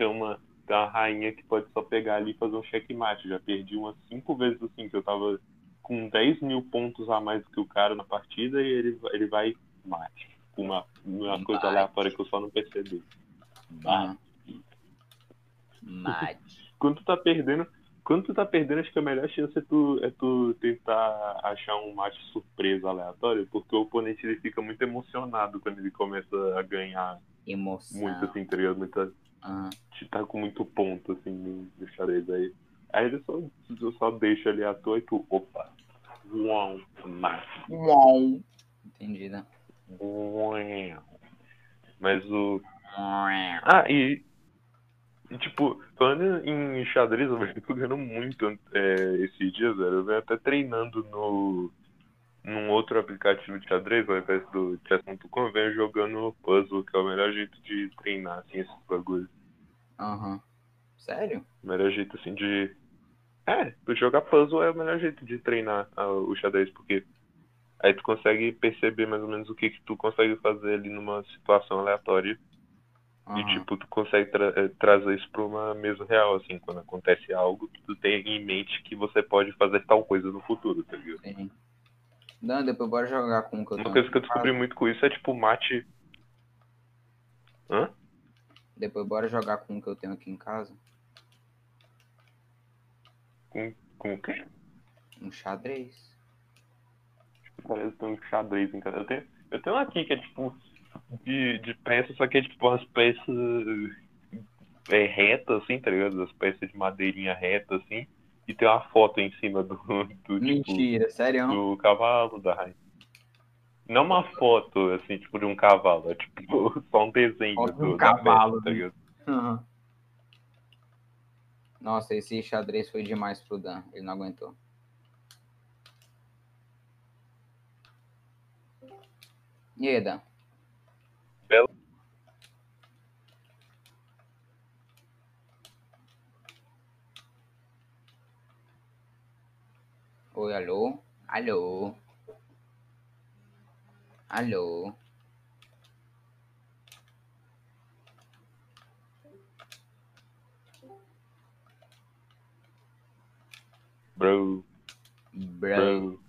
tem, uma, uma rainha que pode só pegar ali e fazer um checkmate. Já perdi umas cinco vezes assim, que eu tava com 10 mil pontos a mais do que o cara na partida e ele, ele vai mate. Com uma, uma coisa Mate. aleatória que eu só não percebi. Aham. Mate. quando tu tá perdendo, quando tu tá perdendo, acho que a melhor chance é tu, é tu tentar achar um mate surpresa aleatório, porque o oponente ele fica muito emocionado quando ele começa a ganhar Emoção. muito assim, tá ligado? Muita, Aham. te tá com muito ponto assim no, no xadrez aí. Aí ele só, só deixa ali à toa e tu, opa, uau. Uau. Entendi, né? Uau. Mas o. Ah, e. e, tipo, falando em xadrez, eu venho jogando muito é, esses dias, velho. Eu venho até treinando no. Num outro aplicativo de xadrez, ao invés do chess.com, venho jogando puzzle, que é o melhor jeito de treinar, assim, esses bagulhos. Aham. Sério? O melhor jeito, assim, de. É, jogar puzzle é o melhor jeito de treinar ah, o xadrez, porque aí tu consegue perceber mais ou menos o que que tu consegue fazer ali numa situação aleatória. E, Aham. tipo, tu consegue tra- eh, trazer isso pra uma mesa real, assim, quando acontece algo tu tem em mente que você pode fazer tal coisa no futuro, tá ligado? Sim. Dan, depois bora jogar com o que eu Uma coisa que eu descobri muito com isso é, tipo, mate... Hã? Depois bora jogar com o que eu tenho aqui em casa. Com, com o quê? Um xadrez. Parece que tem um xadrez em casa. Eu tenho, eu tenho aqui que é, tipo, de, de peças, só que é, tipo, umas peças é reta, assim, tá ligado? As peças de madeirinha reta, assim, e tem uma foto em cima do, do tipo, Mentira, sério? do cavalo da rainha. Não uma foto, assim, tipo, de um cavalo, é tipo só um desenho Foto de um do, da cavalo, peça, tá? Aham. Nossa, esse xadrez foi demais pro Dan. Ele não aguentou. E aí, Dan? Bela- Oi, alô? Alô? Alô? Bro, Bro. bro,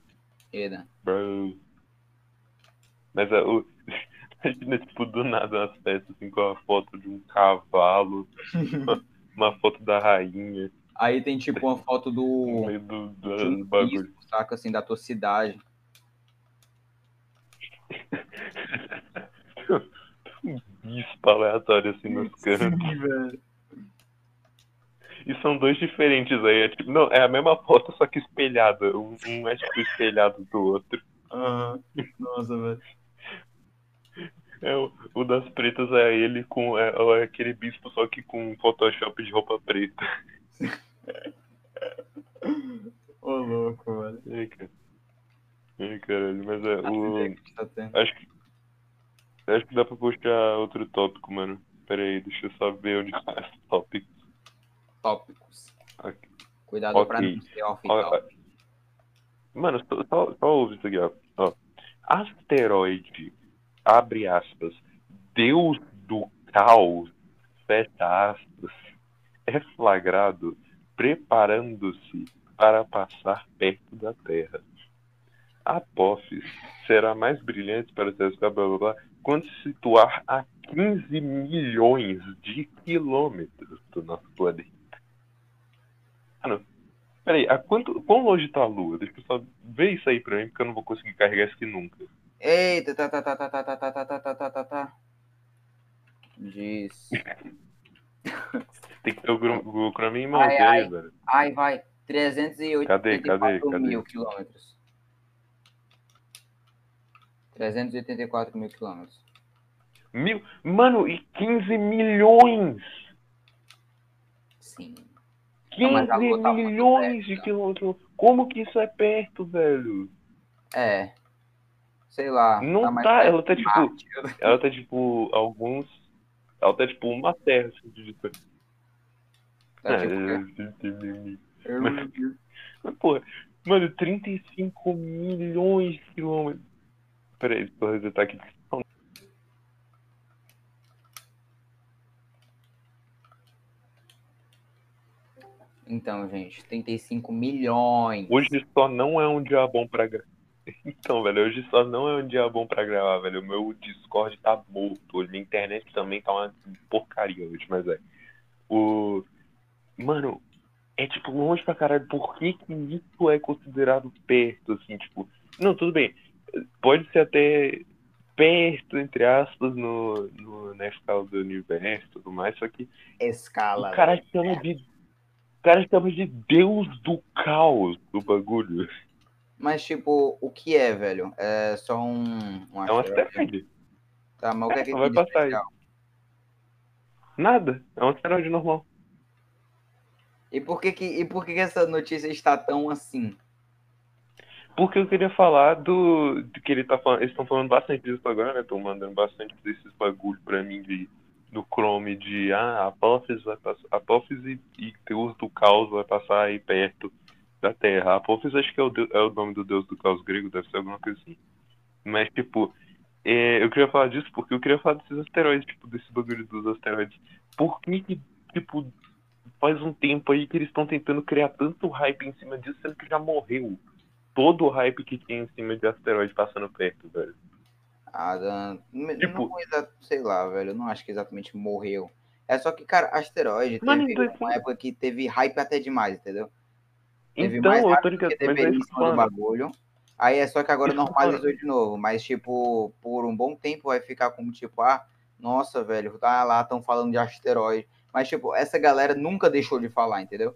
E aí, Dan? bro. Mas é, o... imagina, tipo, do nada umas peças assim com a foto de um cavalo, uma foto da rainha, Aí tem tipo uma foto do, do, do, um bagulho. bispo, saca, assim, da tua cidade. um bispo aleatório assim nos cantos. velho. E são dois diferentes aí. É, tipo, não, é a mesma foto, só que espelhada. Um, um é tipo espelhado do outro. Aham. Nossa, velho. É, o, o das pretas é ele com. É, é aquele bispo, só que com Photoshop de roupa preta. Ô, louco, velho. Ai, cara. Ai, caralho, mas é. O, Tá tendo. acho que. Acho que dá pra puxar outro tópico, mano. Pera aí, deixa eu só ver onde tá esse tópico. Tópicos. Ok. Cuidado pra Ok. não ser off top. Mano, só, só, só ouve isso aqui, ó. ó. Asteroide, abre aspas, Deus do caos, fecha aspas, é flagrado preparando-se para passar perto da Terra. Apófis será mais brilhante para telescópio, blá blá blá, quando se situar a 15 milhões de quilômetros do nosso planeta. Mano, Peraí, a quanto, quão longe tá a Lua? Deixa eu só ver isso aí pra mim, porque eu não vou conseguir carregar isso aqui nunca. Eita, tá, tá, tá, tá, tá, tá, tá, tá, tá, tá, tá, tá, tá. Diz. Tem que ter o, o Chrome em mãos Ai, aí, ai. velho. Ai, vai. 384 Cadê, cadê, cadê? mil quilômetros. 384 mil quilômetros. Mil, mano, e 15 milhões! Sim. 15 mas a Lua tá milhões de quilômetros. Como que isso é perto, velho? É. Sei lá. Não tá, perto ela tá tipo-. Ela tá tipo, alguns. Ela tá tipo uma terra assim, distância. Tá, É, tipo, Mas, porra, mano, 35 milhões de quilômetros. Peraí, deixa eu resetar aqui. Então, gente, 35 milhões. Hoje só não é um dia bom pra gravar. Então, velho, hoje só não é um dia bom pra gravar, velho. O meu Discord tá morto. Minha internet também tá uma porcaria hoje, mas é. O. Mano, é tipo longe pra caralho. Por que, que isso é considerado perto, assim, tipo. Não, tudo bem. Pode ser até perto, entre aspas, no, no, na escala do universo e tudo mais, só que Escala. o cara chama de. O cara chama de Deus do caos do bagulho. Mas, tipo, o que é, velho? É só um. um É um asteroide? asteroide. Tá, mas o que é que Não vai passar aí. Nada. É um asteroide normal. E por que que, e por que que essa notícia está tão assim? Porque eu queria falar do. de que ele tá falando. Eles estão falando bastante disso agora, né? Estão mandando bastante desses bagulho pra mim de, do Chrome de ah, Apófis vai passar. Apófis e, Deus do Caos vai passar aí perto da Terra. Apófis acho que é o, deu- é o nome do Deus do Caos grego, deve ser alguma coisa assim. Mas, tipo, é, eu queria falar disso porque eu queria falar desses asteroides, tipo, desse bagulho dos asteroides. Por que que, tipo, faz um tempo aí que eles estão tentando criar tanto hype em cima disso, sendo que já morreu todo o hype que tinha em cima de asteroide passando perto, velho. Ah, Dan, Tipo- não, exa- sei lá, velho, eu não acho que exatamente morreu. É só que, cara, asteroide teve uma época que teve hype até demais, entendeu? Teve Então, mais eu hype tô do ligado, que é eu cima do bagulho. Aí é só que agora Isso eu tô normalizou de novo, mas, tipo, por um bom tempo vai ficar como, tipo, ah, nossa, velho, tá lá, estão falando de asteroide. Mas, tipo, essa galera nunca deixou de falar, entendeu?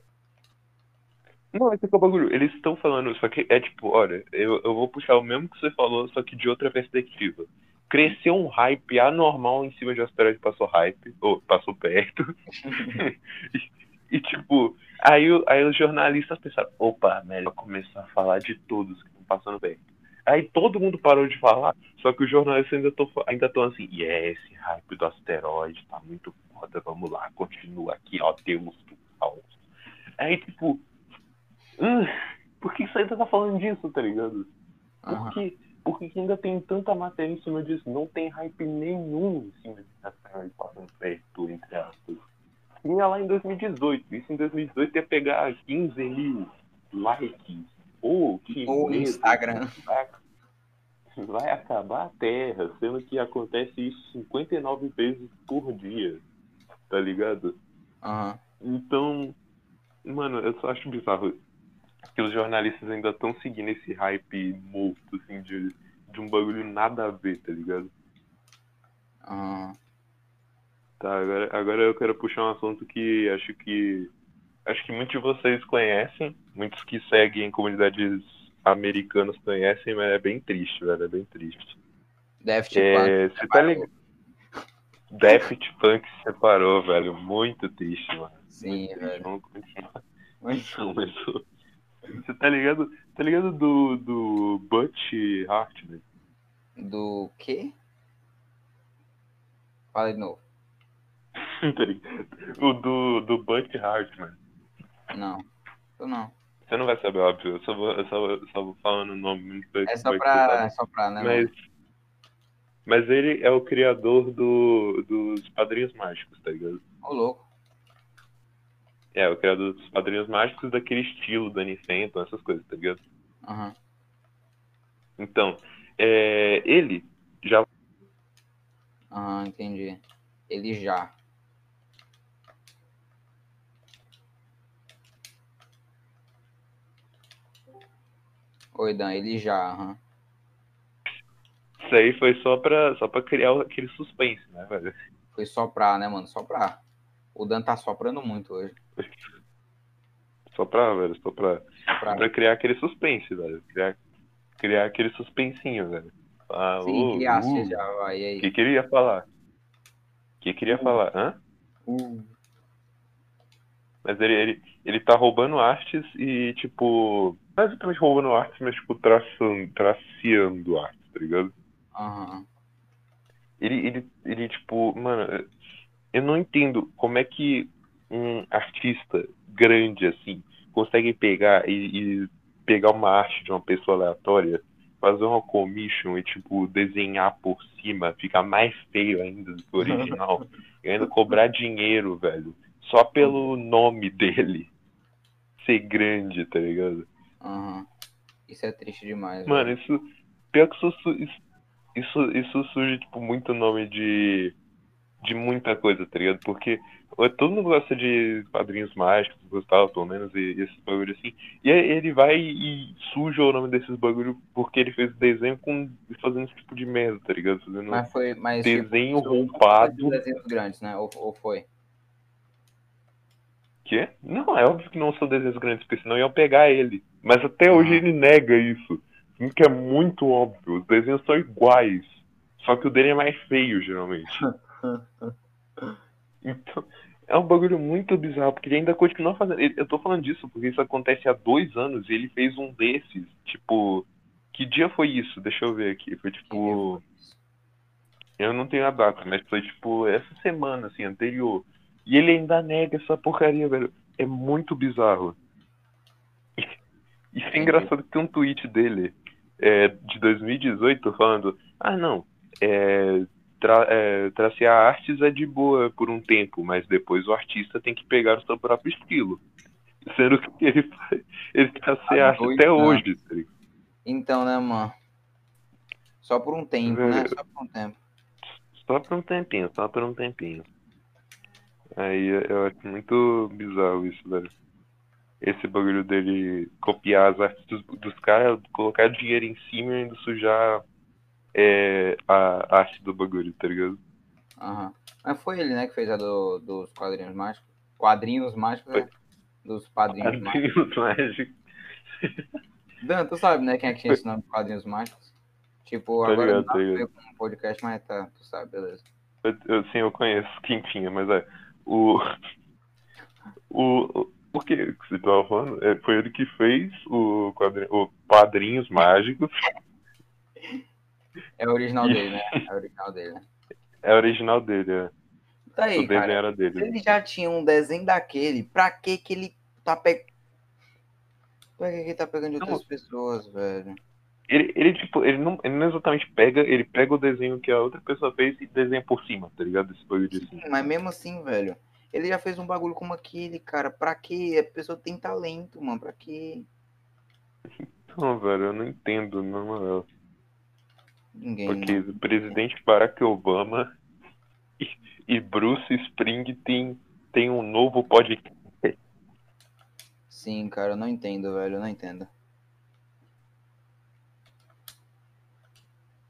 Não, esse é o bagulho. Eles estão falando, só que é tipo, olha, eu, eu vou puxar o mesmo que você falou, só que de outra perspectiva. Cresceu um hype anormal em cima de um asteroide passou hype, ou passou perto. e, tipo, aí, aí os jornalistas pensaram, opa, melhor começar a falar de todos que estão passando perto. Aí todo mundo parou de falar, só que os jornalistas ainda estão ainda assim, e yeah, esse hype do asteroide tá muito foda, vamos lá, continua aqui, ó, temos do caos. Aí, tipo, hum, por que você ainda tá falando disso, tá ligado? Por que, por que ainda tem tanta matéria em cima disso? Não tem hype nenhum em cima desse asteroide passando perto, entre aspas. Tinha lá em 2018, isso em 2018 ia pegar 15 mil likes ou que Ou Instagram. Vai acabar a Terra, sendo que acontece isso 59 vezes por dia. Tá ligado? Uhum. Então, mano, eu só acho bizarro que os jornalistas ainda estão seguindo esse hype morto, assim, de, de um bagulho nada a ver, tá ligado? Uhum. Tá, agora, agora eu quero puxar um assunto que acho que acho que muitos de vocês conhecem, muitos que seguem comunidades americanas conhecem, mas é bem triste, velho, é bem triste. Daft é, Punk. Você tá ligado? Daft Punk se separou, velho. Muito triste, mano. Sim, muito velho. Vamos continuar. Mas você tá ligado? Tá ligado do, do Butch Hartman? Do quê? Fala de novo. Tá o do, do Butch Hartman. Não, eu não. Você não vai saber, óbvio. Eu só vou, eu só, eu só vou falando o nome. É só pra, é só pra, né? Mas, mas ele é o criador do, dos Padrinhos Mágicos, tá ligado? Ô, louco. É, o criador dos Padrinhos Mágicos daquele estilo, Danny Fenton, essas coisas, tá ligado? Uhum. Então, é, ele já... Ah, entendi. Ele já. Oi, Dan, ele já, aham. Isso aí foi só pra, só pra criar aquele suspense, né, velho? Foi soprar, né, mano? Soprar. O Dan tá soprando muito hoje. Soprar, velho, soprar. Soprar. Pra criar aquele suspense, velho. Criar, criar aquele suspensinho, velho. Ah, Sim, uh, uh, já, vai, e O aí? que queria falar? O que queria Uh. falar? Hã? Uh. Mas ele, ele, ele tá roubando artes e, tipo, exatamente roubando artes, mas, tipo, traçando, traceando artes, tá ligado? Aham. Ele, ele, ele, tipo, mano, eu não entendo como é que um artista grande, assim, consegue pegar e, e pegar uma arte de uma pessoa aleatória, fazer uma commission e, tipo, desenhar por cima, ficar mais feio ainda do que o original, e ainda cobrar dinheiro, velho, só pelo nome dele ser grande, tá ligado? Aham. Isso é triste demais. Mano, velho. isso. Pior que isso, isso, isso, surge, tipo, muito nome de. de muita coisa, tá ligado? Porque todo mundo gosta de padrinhos mágicos, gostava pelo menos, e, e esses bagulho assim. E aí ele vai e suja o nome desses bagulho porque ele fez desenho com. fazendo esse tipo de merda, tá ligado? Fazendo Mas foi. Mas, tipo, desenho foi roubado. de desenhos grandes, né? Ou, ou foi? Quê? Não, é óbvio que não são desenhos grandes, porque senão iam pegar ele. Mas até hoje Ah. ele nega isso. Sendo que é muito óbvio. Os desenhos são iguais. Só que o dele é mais feio, geralmente. Então, é um bagulho muito bizarro, porque ele ainda continua fazendo. Eu tô falando disso porque isso acontece há dois anos e ele fez um desses. Tipo. Que dia foi isso? Deixa eu ver aqui. Foi tipo. Eu não tenho a data, mas foi tipo essa semana, assim, anterior. E ele ainda nega essa porcaria, velho. É muito bizarro. Isso é engraçado que tem um tweet dele é, de 2018 falando: Ah, não, é, tra é, tracear artes é de boa por um tempo, mas depois o artista tem que pegar o seu próprio estilo. Sendo que ele, ele traceia arte até anos. hoje. tá? Então, né, mano? Só por um tempo, né? Só por um tempo. Só por um tempinho, só por um tempinho. Aí eu- acho muito bizarro isso, velho. Esse bagulho dele copiar as artes dos, dos caras, colocar dinheiro em cima e ainda sujar é, a arte do bagulho, tá ligado? Aham. Mas foi ele, né, que fez a do, dos quadrinhos mágicos. Quadrinhos mágicos, né? Dos padrinhos mágicos. Quadrinhos mágicos. Dan, tu sabe, né, quem é que tinha esse nome de quadrinhos mágicos? Tipo, Tá agora ligado, não tá ligado. com um podcast, mas tá, tu sabe, beleza. Eu, eu- sim, eu conheço quem tinha, mas é. O. O. o- que que você tava falando? É, foi ele que fez o, quadri, o Padrinhos Mágicos. É o original Ih. dele, né? É o original dele, né? É original dele, é. Tá aí, o desenho cara. era Se dele. ele já tinha um desenho daquele, pra que que ele tá pegando... Pra que que ele tá pegando de Não. outras pessoas, velho? Ele, ele, tipo, ele não, ele não exatamente pega, ele pega o desenho que a outra pessoa fez e desenha por cima, tá ligado? Esse bagulho de assim. Sim, mas mesmo assim, velho, ele já fez um bagulho como aquele, cara. Pra que? A pessoa tem talento, mano. Pra que? Não, velho, eu não entendo, na moral. Ninguém. Porque não. o presidente Barack Obama e, e Bruce Springsteen tem um novo podcast. Sim, cara, eu não entendo, velho. Eu não entendo.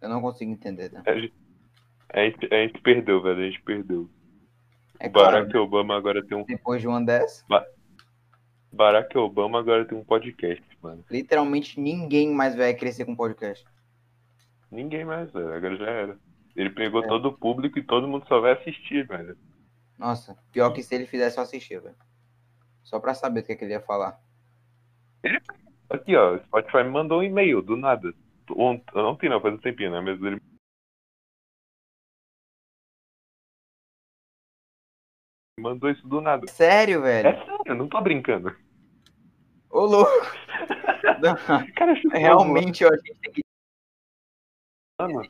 Eu não consigo entender, né? A gente, a gente- a gente perdeu, velho, a gente perdeu. É o claro, Barack Obama agora tem um. depois de uma dessa, Barack Obama agora tem um podcast, mano. literalmente ninguém mais vai crescer com podcast. Ninguém mais, velho. Agora já era. Ele pegou É. todo o público e todo mundo só vai assistir, velho. Nossa, pior que se ele fizesse eu assistir, velho. Só pra saber o que, é que ele ia falar. Aqui, ó, o Spotify me mandou um e-mail, do nada. Ont- Ontem não, faz um tempinho, né? Mas ele mandou isso do nada. Sério, velho? É sério, eu não tô brincando. Ô, louco! Cara, Realmente, eu acho que a gente tem que mano.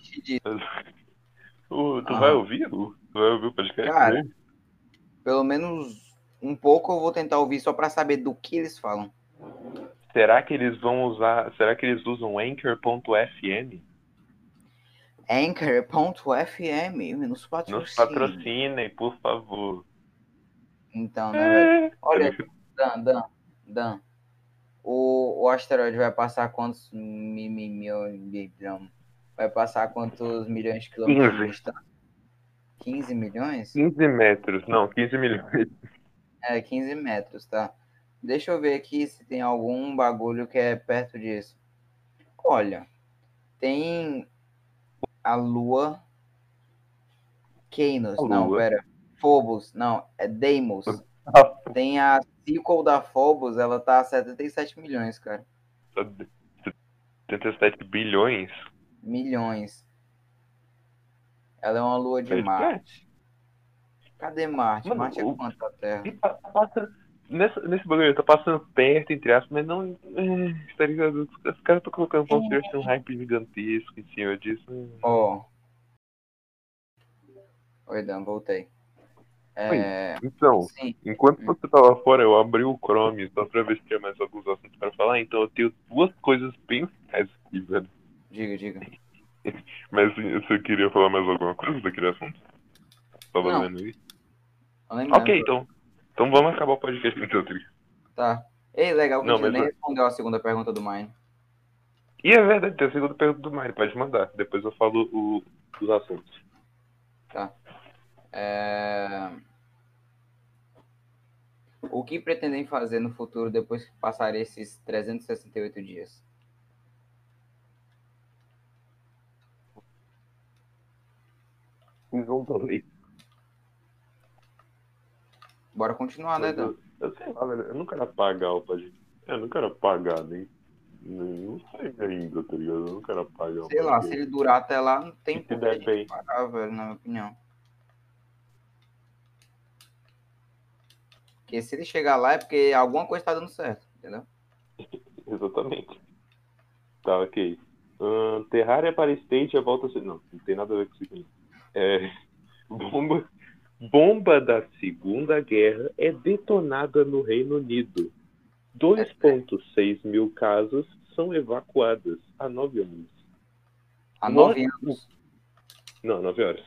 O- tu Ah. vai ouvir? Tu vai ouvir o podcast? Cara, né? Pelo menos um pouco eu vou tentar ouvir só pra saber do que eles falam. Será que eles vão usar. Será que eles usam Anchor.fm? Anchor.fm nos patrocina. Nos patrocinem, por favor. Então, né, velho? É. Olha, Dan, Dan, Dan. O, o asteroide vai passar quantos mi-? Vai passar quantos milhões de quilômetros de 15. distância? 15 milhões? 15 metros, não, 15 milhões. É, 15 metros, tá? Deixa eu ver aqui se tem algum bagulho que é perto disso. Olha, tem a Lua. A não, pera. Phobos, não, é Deimos. Tem a Sequel da Phobos, ela tá a 77 milhões, cara. 77 bilhões? Milhões. Ela é uma lua de Marte. Cadê Marte? Marte é quanto a Terra? Nessa, nesse bagulho, tá passando perto, entre aspas, mas não. é, tá ligado? Os, caras estão colocando como se tivesse um hype gigantesco em cima disso. Ó. Oi, Dan, voltei. É, Então, sim, enquanto você tava fora, eu abri o Chrome só pra ver se tinha mais alguns assuntos pra falar. Então eu tenho duas coisas bem aqui, velho. diga, diga. Mas você queria falar mais alguma coisa daquele assunto? Tava Não. vendo aí? Eu Ok, então. Então vamos acabar o podcast então, Tri. Tá. Ei, legal que Não, a gente mas nem eu- respondeu a segunda pergunta do Mine. E é verdade, tem a segunda pergunta do Mário, pode mandar. Depois eu falo o, os assuntos. Tá. É... O que pretendem fazer no futuro depois que passarem esses 368 dias? Vão talvez. Bora continuar, né, Dan? eu, eu sei lá, velho. Eu não quero apagar o podcast. Eu não quero apagar nem. nem- Não sei ainda, tá ligado? Eu não quero apagar o Sei lá, se ele durar até lá, não tem por que parar, velho, na minha opinião. Porque se ele chegar lá é porque alguma coisa tá dando certo, entendeu? Exatamente. Tá, ok. Ahn, Terraria para State volta a ser. Não, não tem nada a ver com isso aqui. É, bomba, bomba da Segunda Guerra é detonada no Reino Unido. 2,6 mil casas são evacuadas há nove anos. Há nove anos. Não, nove horas.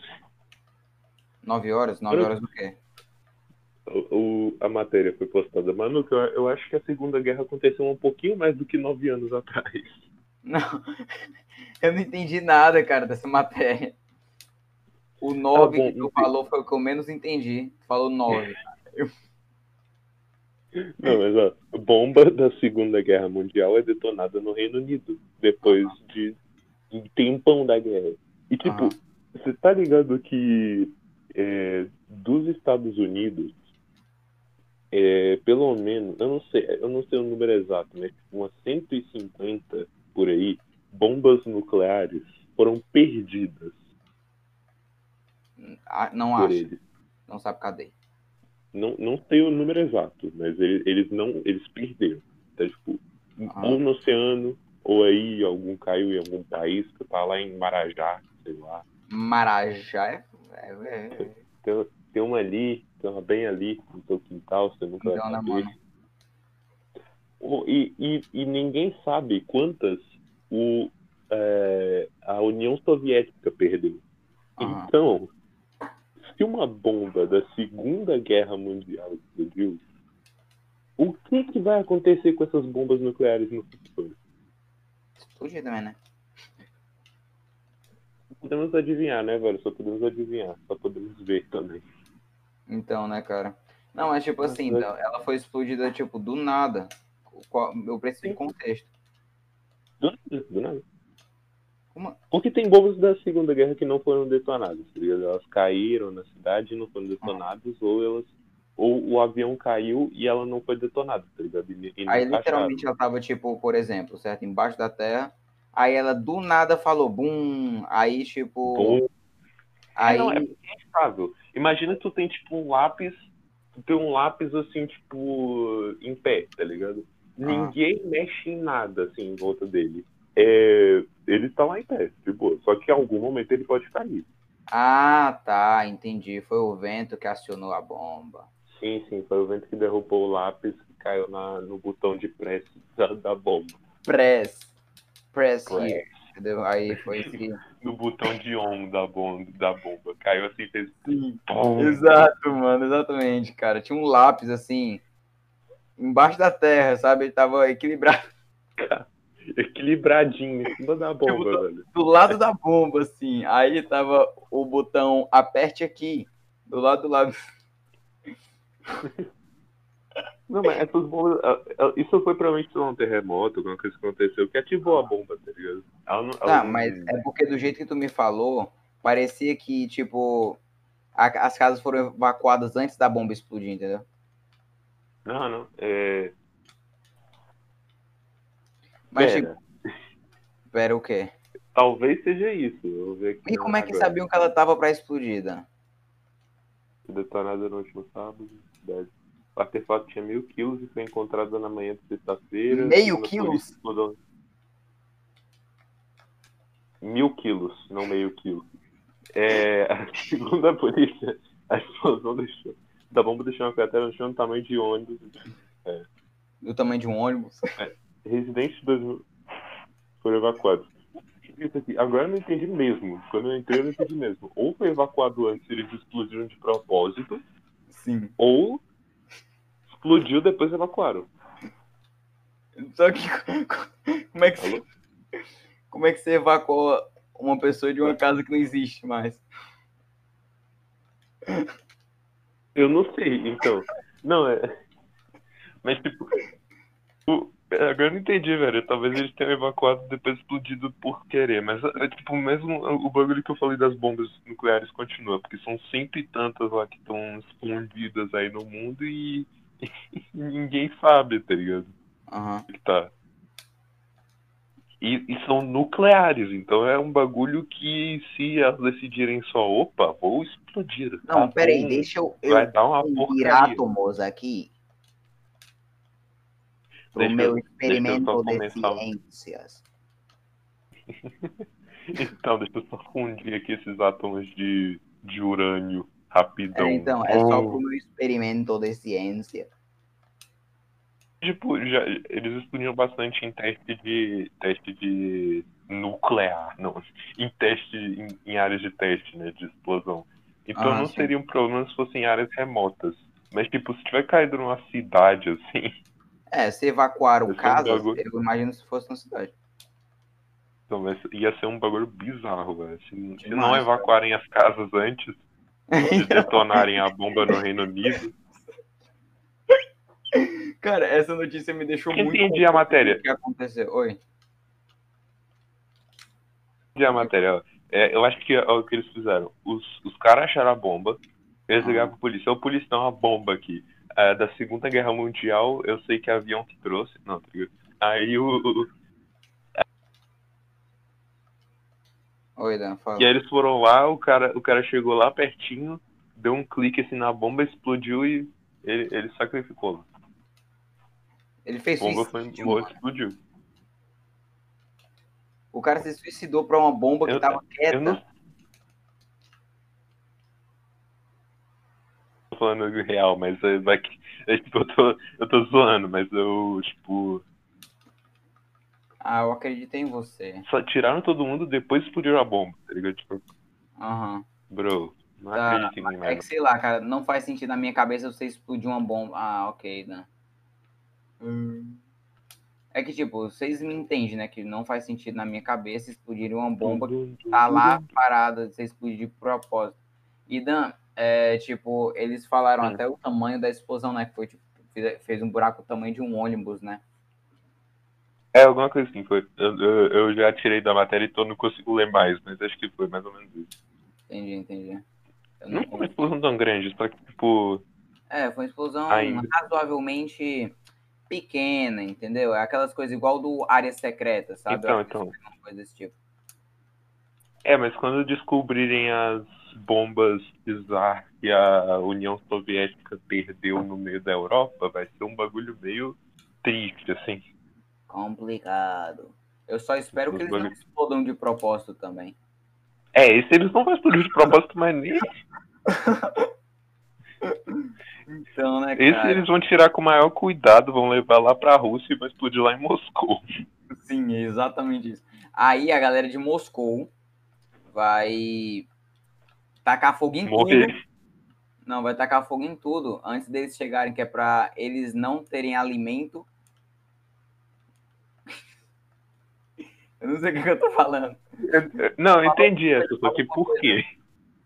Nove horas? Nove Eu- horas do quê? O, o- a matéria foi postada. Manu, que eu, eu acho que a Segunda Guerra aconteceu um pouquinho mais do que nove anos atrás. Não, eu não entendi nada, cara, dessa matéria. O 9 bom, que tu falou foi o que eu menos entendi. Tu falou 9. Não, mas ó, a bomba da Segunda Guerra Mundial é detonada no Reino Unido, depois de um tempão da guerra. E tipo, Aham. você tá ligado que é, dos Estados Unidos, é, pelo menos, eu não sei, eu não sei o número exato, mas tipo, umas 150 por aí, bombas nucleares foram perdidas Ah, Não por acho. eles. Não sabe cadê. Não, não sei o número exato, mas eles, eles não, eles perderam. Então, tipo, Ah. ou no oceano, ou aí algum caiu em algum país que tá lá em Marajá, sei lá. Marajá é. é, é- Tem, tem uma ali, tem uma bem ali no seu quintal, você nunca Então, vai saber. E, e, e ninguém sabe quantas o, é, a União Soviética perdeu. Aham. Então, se uma bomba da Segunda Guerra Mundial explodiu, o que, que vai acontecer com essas bombas nucleares no futuro? Explodir também, né? Podemos adivinhar, né, velho? Só podemos adivinhar, só podemos ver também. Então, né, cara? Não, é tipo assim, mas- ela foi explodida, tipo, do nada. Eu preciso de contexto. Do nada, do nada. Como- Porque tem bombas da Segunda Guerra que não foram detonadas, tá ligado? Elas caíram na cidade e não foram detonadas, ou elas. Ou o avião caiu e ela não foi detonada, tá ligado? E, e Aí, literalmente, ela tava, tipo, por exemplo, certo? Embaixo da terra. Aí ela do nada falou, bum. Aí, tipo. Bom, Aí. não, é instável. Imagina que tu tem, tipo, um lápis, tu tem um lápis, assim, tipo, em pé, tá ligado? Ninguém mexe em nada, assim, em volta dele. É, ele tá lá em pé, de boa. Só que em algum momento ele pode cair. Ah, tá, entendi. Foi o vento que acionou a bomba. Sim, sim, foi o vento que derrubou o lápis e caiu na, no botão de press da, da bomba. Press. Press Press. here. Entendeu? Aí foi que. No botão de on da bomba, da bomba. Caiu assim, fez. Sim. Exato, mano, exatamente, cara. Tinha um lápis assim, embaixo da terra, sabe? Ele tava equilibrado Equilibradinho em cima da bomba, botou- velho. do lado da bomba, assim. Aí tava o botão aperte aqui, do lado do lado. Não, mas essas bombas. Isso foi provavelmente um terremoto, alguma coisa que aconteceu, que ativou a bomba, tá ligado? Ela não, ela Tá, mas é porque do jeito que tu me falou, parecia que, tipo, a- as casas foram evacuadas antes da bomba explodir, entendeu? Não, não. É... Mas, pera, tipo, pera, o quê? Talvez seja isso. Vou ver aqui E como é que agora. sabiam que ela tava pra explodida? Detonada no último sábado. O artefato tinha mil quilos e foi encontrado na manhã de sexta-feira. Meio quilos? polícia, Mil quilos, não meio quilo. É, segundo a polícia, a explosão deixou, da bomba deixou uma cratera no chão do tamanho de ônibus. Do tamanho de um ônibus? Residentes de 2000 foram evacuados. Agora eu não entendi mesmo. Quando eu entrei, eu não entendi mesmo. Ou foi evacuado antes e eles explodiram de propósito, Sim. ou explodiu depois evacuaram. Só que como é que Alô? como é que você evacua uma pessoa de uma casa que não existe mais? Eu não sei, então. Não, é. Mas, tipo. o- Agora eu não entendi, velho. Talvez eles tenham evacuado e depois explodido por querer. Mas, é, tipo, mesmo o bagulho que eu falei das bombas nucleares continua. Porque são cento e tantas lá que estão escondidas aí no mundo e. ninguém sabe, tá ligado? Que tá. E, e são nucleares, então é um bagulho que se elas decidirem só, opa, vou explodir. Não, tá peraí, bom, deixa eu, Vai eu porcaria. átomos aqui Deixa eu- meu eu experimento de o- ciências. Então, deixa eu só fundir aqui esses átomos de, de urânio rapidão. É, então, é só Oh. pro meu experimento de ciência. Tipo, já, eles explodiram bastante em teste de teste de nuclear, não, em teste em, em áreas de teste, né, de explosão. Então Ah, não sim. seria um problema se fossem áreas remotas. Mas tipo, se tiver caído numa cidade assim, É, se evacuaram um casas, bagulho. eu imagino se fosse na cidade. Então, ia ser um bagulho bizarro, velho. Se, se não evacuarem as casas antes de detonarem a bomba no Reino Unido. Cara, essa notícia me deixou Quem muito. entendi a matéria? O que aconteceu? Oi. Entendi a matéria. É, eu acho que é o que eles fizeram. Os, os caras acharam a bomba, eles Ah. ligaram pra polícia. Ô, polícia, tem uma bomba aqui. É, da Segunda Guerra Mundial, eu sei que avião que trouxe. Não, tá ligado? Aí o, Oi, Dan, fala. E aí eles foram lá, o cara, o cara chegou lá pertinho, deu um clique assim na bomba, explodiu e ele, ele sacrificou. Ele fez A bomba foi suicídio, mano. explodiu. O cara se suicidou pra uma bomba que Eu- tava quieta. Eu não falando real, mas é, vai que- é, tipo, eu, tô, eu tô zoando, mas eu, tipo, Ah, eu acreditei em você. só tiraram todo mundo, depois explodiram a bomba, tá ligado? Tipo, Aham. bro, não Tá, acredito em mim É que sei lá, cara, não faz sentido na minha cabeça você explodir uma bomba. Ah, ok, Dan. É que, tipo, vocês me entendem, né? Que não faz sentido na minha cabeça explodir uma bomba que tá lá parada, você explodir de propósito. E Dan, é, tipo, eles falaram Hum. até o tamanho da explosão, né? Que foi, tipo, fez- um buraco do tamanho de um ônibus, né? É, alguma coisa assim, foi. Eu, eu, eu já tirei da matéria e tô, não consigo ler mais, mas acho que foi mais ou menos isso. Entendi, entendi. Eu Não foi uma explosão tão grande, só que, tipo, É, foi uma explosão Ainda. razoavelmente pequena, entendeu? É aquelas coisas igual do área secreta, sabe? Então, então. desse tipo. É, mas quando descobrirem as bombas bizarras que a União Soviética perdeu no meio da Europa, vai ser um bagulho meio triste, assim. Complicado. Eu só espero que eles não explodam de propósito também. É, esse eles não vão explodir de propósito, mas nem. Então, né, Esse cara? eles vão tirar com o maior cuidado, vão levar lá pra Rússia e vão explodir lá em Moscou. Sim, exatamente isso. Aí a galera de Moscou vai tacar fogo em tudo. Morrer. Não, vai tacar fogo em tudo antes deles chegarem, que é pra eles não terem alimento. Eu não sei o que, que eu tô falando. Não, eu entendi essa, só que por quê?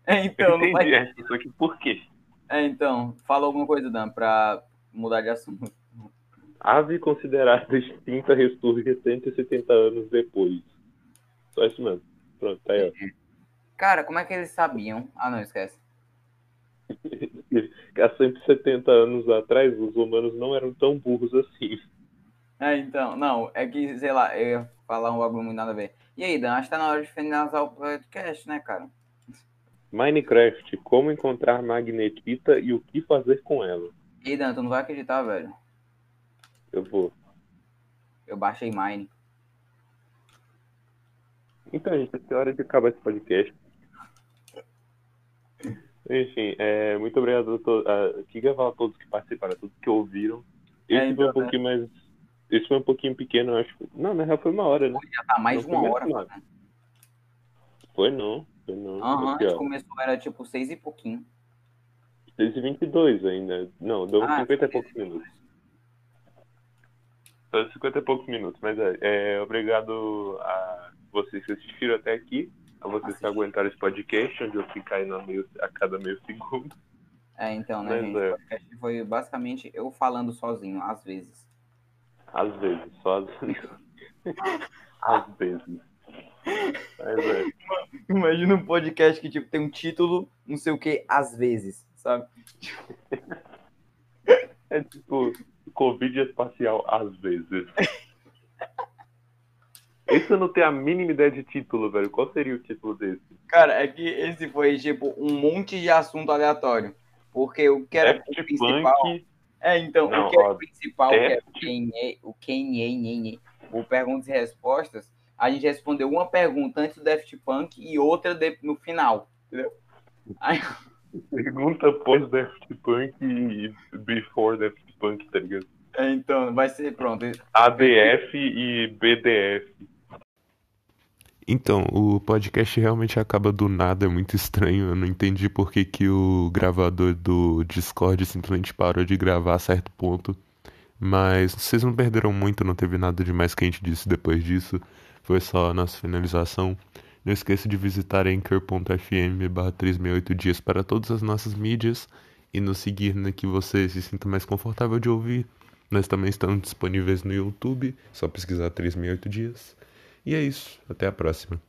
É, então, não entendi essa, só que por quê? é, então, fala alguma coisa, Dan, pra mudar de assunto. Ave considerada extinta ressurge 170 anos depois. Só isso mesmo. Pronto, tá aí, ó. Cara, como é que eles sabiam? Ah, não, esquece. Há 170 anos atrás, os humanos não eram tão burros assim. É, então, não, é que, sei lá, eu ia falar um bagulho muito nada a ver. E aí, Dan, acho que tá na hora de finalizar o podcast, né, cara? Minecraft, como encontrar magnetita e o que fazer com ela. E aí, Dan, tu não vai acreditar, velho. Eu vou. Eu baixei Mine. Então, gente, é hora de acabar esse podcast. Enfim, é, muito obrigado a todos. Queria falar a todos que participaram, a todos que ouviram. Esse É, foi então, um pouquinho mais. Esse foi um pouquinho pequeno, acho. Não, na real foi uma hora, né? Já tá mais Não uma hora, mano. Foi não. Foi não. Aham, Aqui, a gente começou, era tipo seis e pouquinho. 6h22 ainda. Não, deu Ah, 50 e poucos minutos. Deu 50 e poucos minutos, mas é, é, obrigado a vocês que assistiram até aqui, a vocês que aguentaram esse podcast, onde eu fico aí meio, a cada meio segundo. É, então, né, Mas gente? é. O podcast foi basicamente eu falando sozinho, às vezes. Às vezes, só às vezes. às vezes. Mas é. Imagina um podcast que, tipo, tem um título, não sei o que, às vezes, sabe? É tipo Covid espacial às vezes. Isso eu não tenho a mínima ideia de título, velho. Qual seria o título desse? Cara, é que esse foi, tipo, um monte de assunto aleatório. Porque o que era o Daft principal... Punk. É, então, Não, o que era ó, o principal, que era o Daft- quem é, o quem é, o perguntas e respostas, a gente respondeu uma pergunta antes do Daft Punk e outra de- no final, entendeu? Aí, Pergunta pós Daft Punk e before Daft Punk, tá ligado? é, então, vai ser pronto. ADF e BDF. Então, o podcast realmente acaba do nada, é muito estranho. Eu não entendi por que, que o gravador do Discord simplesmente parou de gravar a certo ponto. Mas vocês não perderam muito, não teve nada demais que a gente disse depois disso. foi só a nossa finalização. Não esqueça de visitar anchor.fm barra 368 dias para todas as nossas mídias e nos seguir na que você se sinta mais confortável de ouvir. Nós também estamos disponíveis no YouTube, só pesquisar 368 dias. E é isso, até a próxima.